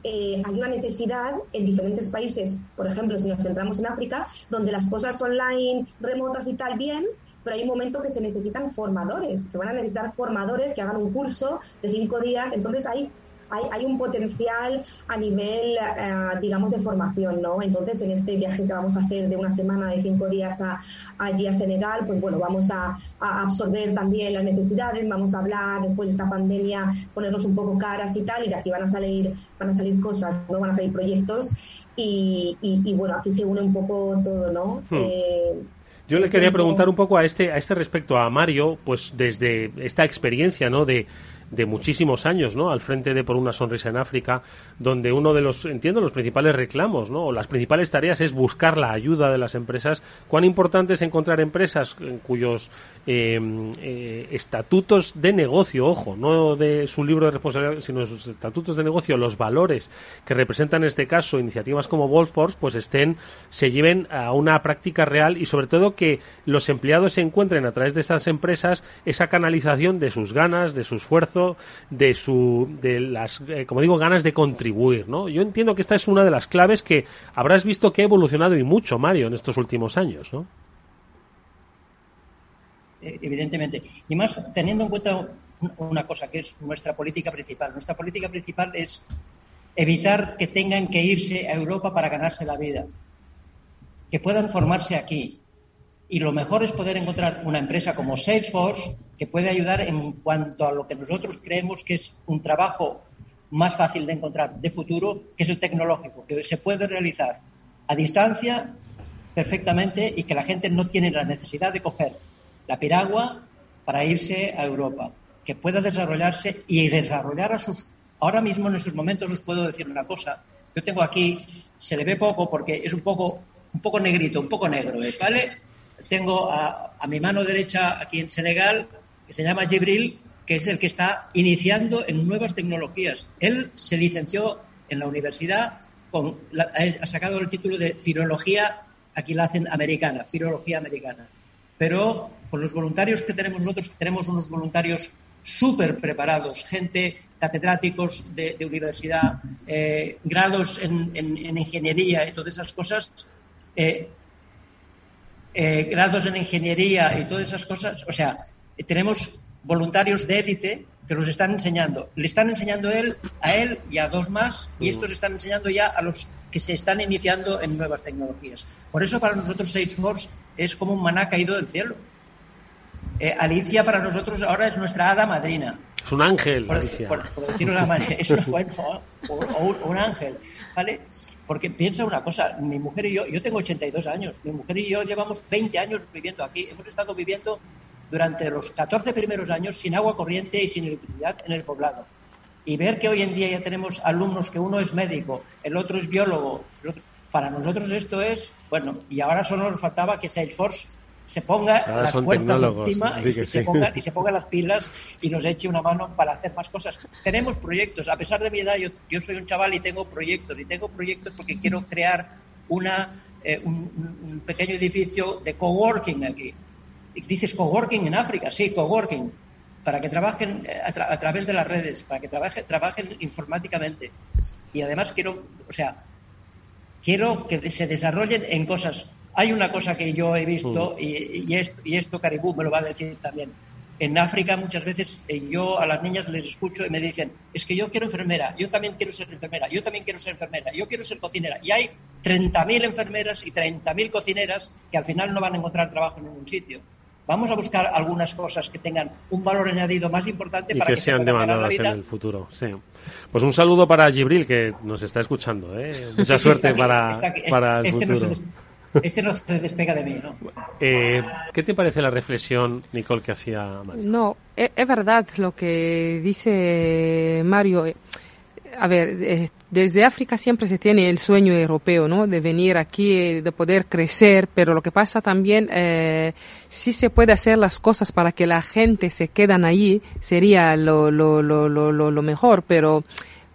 eh, hay una necesidad en diferentes países, por ejemplo, si nos centramos en África, donde las cosas online, remotas y tal, bien, pero hay un momento que se necesitan formadores, se van a necesitar formadores que hagan un curso de cinco días, entonces hay hay, un potencial a nivel, eh, digamos, de formación, ¿no? Entonces, en este viaje que vamos a hacer de una semana, de cinco días a, allí a Senegal, pues bueno, vamos a, absorber también las necesidades, vamos a hablar después de esta pandemia, ponernos un poco caras y tal, y de aquí van a salir, van a salir cosas, ¿no? Van a salir proyectos y, bueno, aquí se une un poco todo, ¿no? Hmm. Eh, yo le quería preguntar un poco a este, a este respecto a Mario, pues desde esta experiencia, ¿no? De, de muchísimos años, ¿no? Al frente de Por una sonrisa en África, donde uno de los, entiendo, los principales reclamos, ¿no? O las principales tareas es buscar la ayuda de las empresas. ¿Cuán importante es encontrar empresas en cuyos eh, eh, estatutos de negocio, ojo, no de su libro de responsabilidad, sino sus estatutos de negocio, los valores que representan en este caso iniciativas como Wolfforce, pues estén, se lleven a una práctica real y sobre todo que los empleados se encuentren a través de estas empresas esa canalización de sus ganas, de su esfuerzo, de su, de las, eh, como digo, ganas de contribuir, ¿no? Yo entiendo que esta es una de las claves que habrás visto que ha evolucionado y mucho, Mario, en estos últimos años, ¿no? Evidentemente. Y más teniendo en cuenta una cosa que es nuestra política principal. Nuestra política principal es evitar que tengan que irse a Europa para ganarse la vida. Que puedan formarse aquí, y lo mejor es poder encontrar una empresa como Salesforce que puede ayudar en cuanto a lo que nosotros creemos que es un trabajo más fácil de encontrar de futuro, que es el tecnológico, que se puede realizar a distancia perfectamente y que la gente no tiene la necesidad de coger la piragua para irse a Europa, que pueda desarrollarse y desarrollar a sus... Ahora mismo en estos momentos os puedo decir una cosa. Yo tengo aquí, se le ve poco porque es un poco, un poco negrito, un poco negro, ¿vale? tengo a, mi mano derecha aquí en Senegal, que se llama Jibril, que es el que está iniciando en nuevas tecnologías. Él se licenció en la universidad, con ha sacado el título de filología, aquí la hacen americana, filología americana. Pero con los voluntarios que tenemos nosotros, tenemos unos voluntarios súper preparados, gente, catedráticos de, universidad, eh, grados en, ingeniería y todas esas cosas, eh, eh, grados en ingeniería y todas esas cosas. O sea, tenemos voluntarios de élite que los están enseñando. Le están enseñando él, a él y a dos más, y estos están enseñando ya a los que se están iniciando en nuevas tecnologías. Por eso para nosotros Salesforce es como un maná caído del cielo. Eh, Alicia para nosotros ahora es nuestra hada madrina. Es un ángel. Por, decirlo de una manera, es un, un ángel. ¿Vale? Porque piensa una cosa, mi mujer y yo, yo tengo 82 años, mi mujer y yo llevamos 20 años viviendo aquí, hemos estado viviendo durante los 14 primeros años sin agua corriente y sin electricidad en el poblado. Y ver que hoy en día ya tenemos alumnos que uno es médico, el otro es biólogo, para nosotros esto es, bueno, y ahora solo nos faltaba que Salesforce se ponga las fuerzas encima y, se ponga, y se ponga las pilas y nos eche una mano para hacer más cosas. Tenemos proyectos, a pesar de mi edad, yo, yo soy un chaval y tengo proyectos, y tengo proyectos porque quiero crear una, eh, un, pequeño edificio de coworking aquí. Dices coworking en África, sí, coworking, para que trabajen eh, a, través de las redes, para que trabaje, trabajen informáticamente. Y además quiero, o sea, quiero que se desarrollen en cosas hay una cosa que yo he visto, mm. y, esto, y esto Caribú me lo va a decir también. En África muchas veces eh, yo a las niñas les escucho y me dicen, es que yo quiero enfermera, yo también quiero ser enfermera, yo también quiero ser enfermera, yo quiero ser cocinera. Y hay 30.000 enfermeras y 30.000 cocineras que al final no van a encontrar trabajo en ningún sitio. Vamos a buscar algunas cosas que tengan un valor añadido más importante para que, sean demandadas en el futuro. Sí. Pues un saludo para Gibril que nos está escuchando. ¿eh? Mucha suerte para, para el este futuro. Este no se despega de mí, ¿no? Eh, ¿Qué te parece la reflexión, Nicole, que hacía Mario? No, e, es, verdad lo que dice Mario. A ver, eh, desde África siempre se tiene el sueño europeo, ¿no? De venir aquí, de poder crecer, pero lo que pasa también, eh, si se puede hacer las cosas para que la gente se quedan allí, sería lo, lo, lo, lo, lo mejor, pero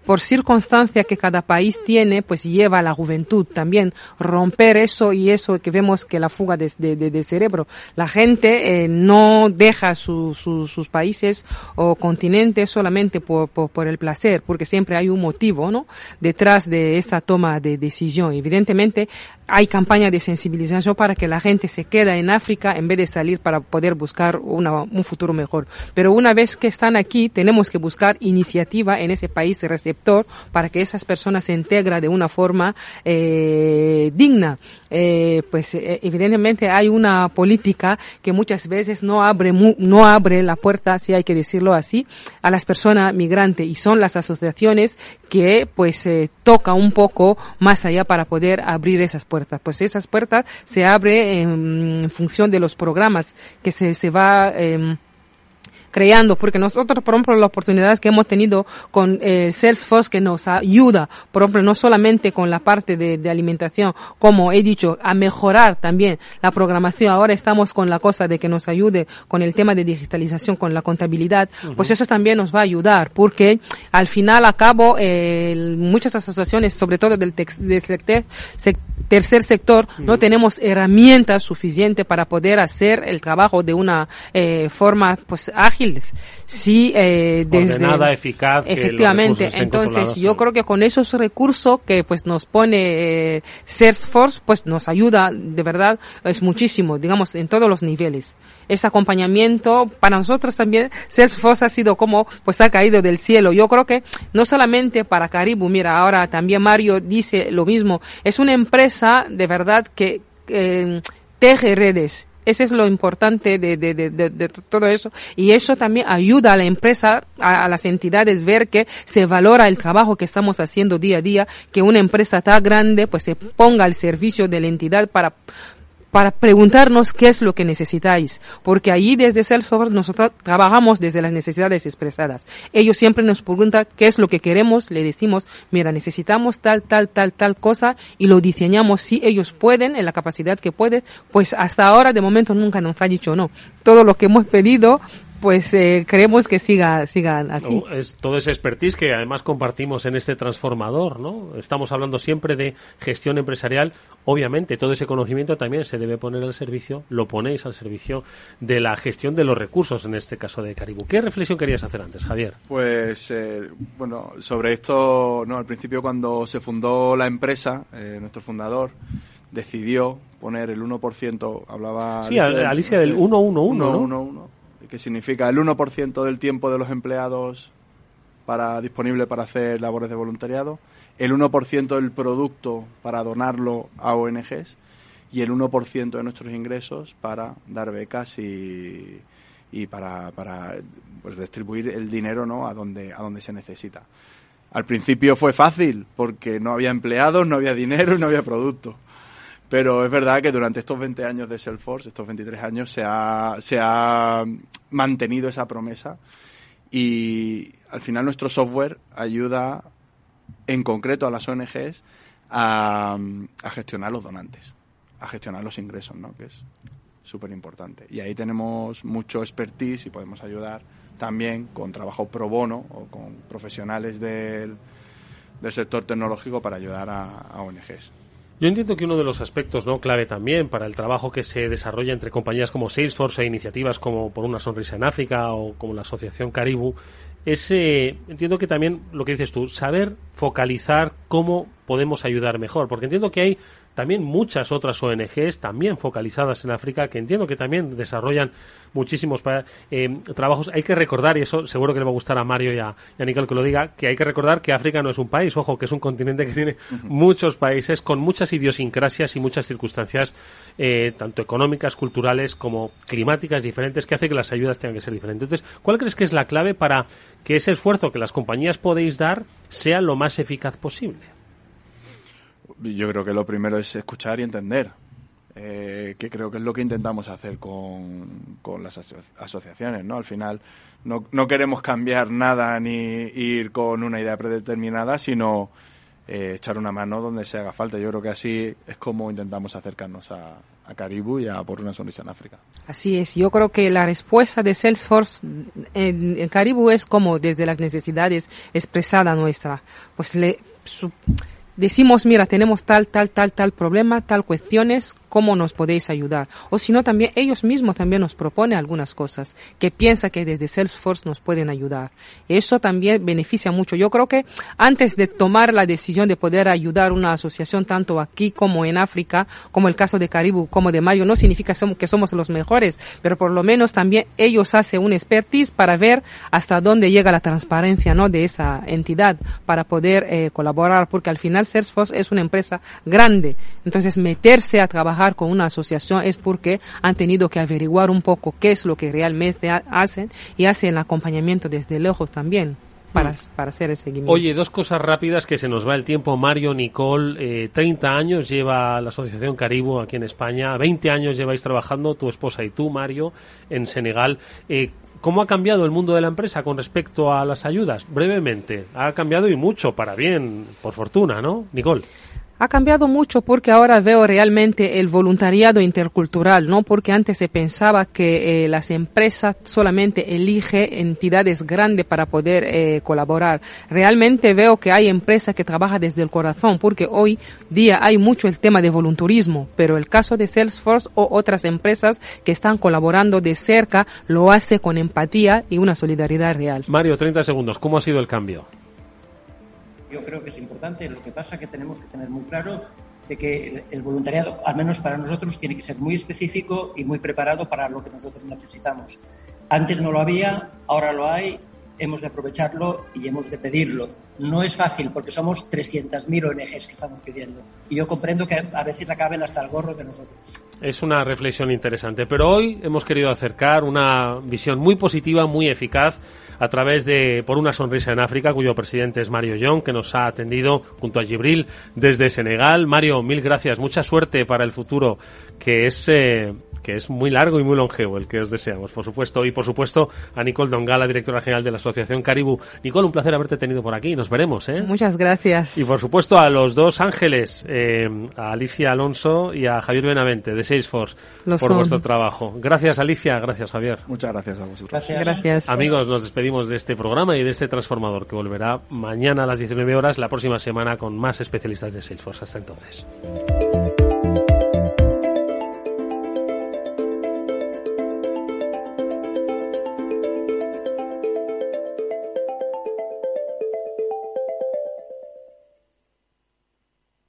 por circunstancia que cada país tiene, pues lleva a la juventud también romper eso y eso que vemos que la fuga de, de, cerebro. La gente eh, no deja sus países o continentes solamente por, por, el placer, porque siempre hay un motivo, ¿no? Detrás de esta toma de decisión. Evidentemente, hay campañas de sensibilización para que la gente se quede en África en vez de salir para poder buscar un futuro mejor. Pero una vez que están aquí, tenemos que buscar iniciativa en ese país receptor para que esas personas se integren de una forma eh, digna. Eh, pues eh, evidentemente hay una política que muchas veces no abre no abre la puerta, si hay que decirlo así, a las personas migrantes y son las asociaciones que pues eh, toca un poco más allá para poder abrir esas puertas. Pues esas puertas se abren en, función de los programas que se, se va eh, creando, porque nosotros, por ejemplo, las oportunidades que hemos tenido con eh, Salesforce que nos ayuda, por ejemplo, no solamente con la parte de, alimentación, como he dicho, a mejorar también la programación. Ahora estamos con la cosa de que nos ayude con el tema de digitalización, con la contabilidad, pues eso también nos va a ayudar, porque al final, a cabo, eh, muchas asociaciones, sobre todo del, del tercer sector, no tenemos herramientas suficientes para poder hacer el trabajo de una eh, forma pues ágil Sí, eh, desde nada eficaz. Efectivamente. Entonces, yo creo que con esos recursos que pues nos pone eh, Salesforce, pues nos ayuda de verdad es muchísimo, digamos, en todos los niveles. Ese acompañamiento para nosotros también Salesforce ha sido como pues ha caído del cielo. Yo creo que no solamente para Caribou, mira, ahora también Mario dice lo mismo. Es una empresa de verdad que eh, teje redes ese es lo importante de, de, de, de, todo eso. Y eso también ayuda a la empresa, a, a, las entidades, ver que se valora el trabajo que estamos haciendo día a día, que una empresa tan grande pues se ponga al servicio de la entidad para para preguntarnos qué es lo que necesitáis, porque allí desde Salesforce nosotros trabajamos desde las necesidades expresadas. Ellos siempre nos preguntan qué es lo que queremos, le decimos, mira, necesitamos tal, tal, tal, tal cosa y lo diseñamos si ellos pueden, en la capacidad que pueden, pues hasta ahora de momento nunca nos ha dicho no. Todo lo que hemos pedido pues eh, creemos que siga, siga así. es todo ese expertise que además compartimos en este transformador, ¿no? Estamos hablando siempre de gestión empresarial. Obviamente, todo ese conocimiento también se debe poner al servicio, lo ponéis al servicio de la gestión de los recursos, en este caso de Caribú. ¿Qué reflexión querías hacer antes, Javier? Pues, eh, bueno, sobre esto, no, al principio cuando se fundó la empresa, eh, nuestro fundador decidió poner el 1%, hablaba... Sí, Alicia, del, 111, ¿no? Que significa el 1% del tiempo de los empleados para, disponible para hacer labores de voluntariado, el 1% del producto para donarlo a ONGs y el 1% de nuestros ingresos para dar becas y, y para, para pues, distribuir el dinero ¿no? a, donde, a donde se necesita. Al principio fue fácil porque no había empleados, no había dinero y no había producto. Pero es verdad que durante estos 20 años de Salesforce, estos 23 años, se ha, se ha mantenido esa promesa y al final nuestro software ayuda en concreto a las ONGs a, gestionar los donantes, a gestionar los ingresos, ¿no? Que es súper importante. Y ahí tenemos mucho expertise y podemos ayudar también con trabajo pro bono o con profesionales del, del sector tecnológico para ayudar a, a ONGs. Yo entiendo que uno de los aspectos no clave también para el trabajo que se desarrolla entre compañías como Salesforce e iniciativas como Por una sonrisa en África o como la Asociación Caribu es, eh, entiendo que también lo que dices tú, saber focalizar cómo podemos ayudar mejor, porque entiendo que hay también muchas otras ONGs también focalizadas en África que entiendo que también desarrollan muchísimos eh, trabajos. Hay que recordar, y eso seguro que le va a gustar a Mario y a, y Nicole que lo diga, que hay que recordar que África no es un país, ojo, que es un continente que tiene muchos países con muchas idiosincrasias y muchas circunstancias, eh, tanto económicas, culturales como climáticas diferentes, que hace que las ayudas tengan que ser diferentes. Entonces, ¿cuál crees que es la clave para que ese esfuerzo que las compañías podéis dar sea lo más eficaz posible? Yo creo que lo primero es escuchar y entender, eh, que creo que es lo que intentamos hacer con, con las asociaciones, ¿no? Al final no, no, queremos cambiar nada ni ir con una idea predeterminada, sino eh, echar una mano donde se haga falta. Yo creo que así es como intentamos acercarnos a, a y a Por una Sonrisa en África. Así es, yo creo que la respuesta de Salesforce en, en Caribú es como desde las necesidades expresadas nuestra. Pues le, su, decimos, mira, tenemos tal, tal, tal, tal problema, tal cuestiones, ¿cómo nos podéis ayudar? O si no, también ellos mismos también nos proponen algunas cosas que piensa que desde Salesforce nos pueden ayudar. Eso también beneficia mucho. Yo creo que antes de tomar la decisión de poder ayudar una asociación tanto aquí como en África, como el caso de Caribu, como de Mario, no significa que somos los mejores, pero por lo menos también ellos hacen un expertise para ver hasta dónde llega la transparencia, ¿no? De esa entidad para poder eh, colaborar, porque al final Salesforce es una empresa grande. Entonces, meterse a trabajar con una asociación es porque han tenido que averiguar un poco qué es lo que realmente hacen y hacen acompañamiento desde lejos también. Para, mm. para, hacer el seguimiento. Oye, dos cosas rápidas que se nos va el tiempo. Mario, Nicole, eh, 30 años lleva la Asociación Caribo aquí en España, 20 años lleváis trabajando, tu esposa y tú, Mario, en Senegal. Eh, ¿Cómo ha cambiado el mundo de la empresa con respecto a las ayudas? Brevemente, ha cambiado y mucho, para bien, por fortuna, ¿no? Nicole ha cambiado mucho porque ahora veo realmente el voluntariado intercultural, ¿no? Porque antes se pensaba que eh, las empresas solamente eligen entidades grandes para poder eh, colaborar. Realmente veo que hay empresas que trabajan desde el corazón, porque hoy día hay mucho el tema de volunturismo, pero el caso de Salesforce o otras empresas que están colaborando de cerca lo hace con empatía y una solidaridad real. Mario, 30 segundos. ¿Cómo ha sido el cambio? Yo creo que es importante. Lo que pasa es que tenemos que tener muy claro de que el voluntariado, al menos para nosotros, tiene que ser muy específico y muy preparado para lo que nosotros necesitamos. Antes no lo había, ahora lo hay, hemos de aprovecharlo y hemos de pedirlo. No es fácil porque somos 300.000 ONGs que estamos pidiendo y yo comprendo que a veces acaben hasta el gorro de nosotros. Es una reflexión interesante, pero hoy hemos querido acercar una visión muy positiva, muy eficaz a través de Por una sonrisa en África, cuyo presidente es Mario Young, que nos ha atendido junto a Gibril desde Senegal. Mario, mil gracias, mucha suerte para el futuro, que es eh, que es muy largo y muy longevo el que os deseamos, por supuesto. Y por supuesto a Nicole Dongala, directora general de la Asociación Caribu. Nicole, un placer haberte tenido por aquí. Nos veremos, ¿eh? Muchas gracias. Y por supuesto a los dos ángeles, eh, a Alicia Alonso y a Javier Benavente de Salesforce, por vuestro trabajo. Gracias, Alicia. Gracias, Javier. Muchas gracias a vosotros. Gracias. gracias. Amigos, nos despedimos de este programa y de este transformador que volverá mañana a las 19 horas, la próxima semana, con más especialistas de Salesforce. Hasta entonces.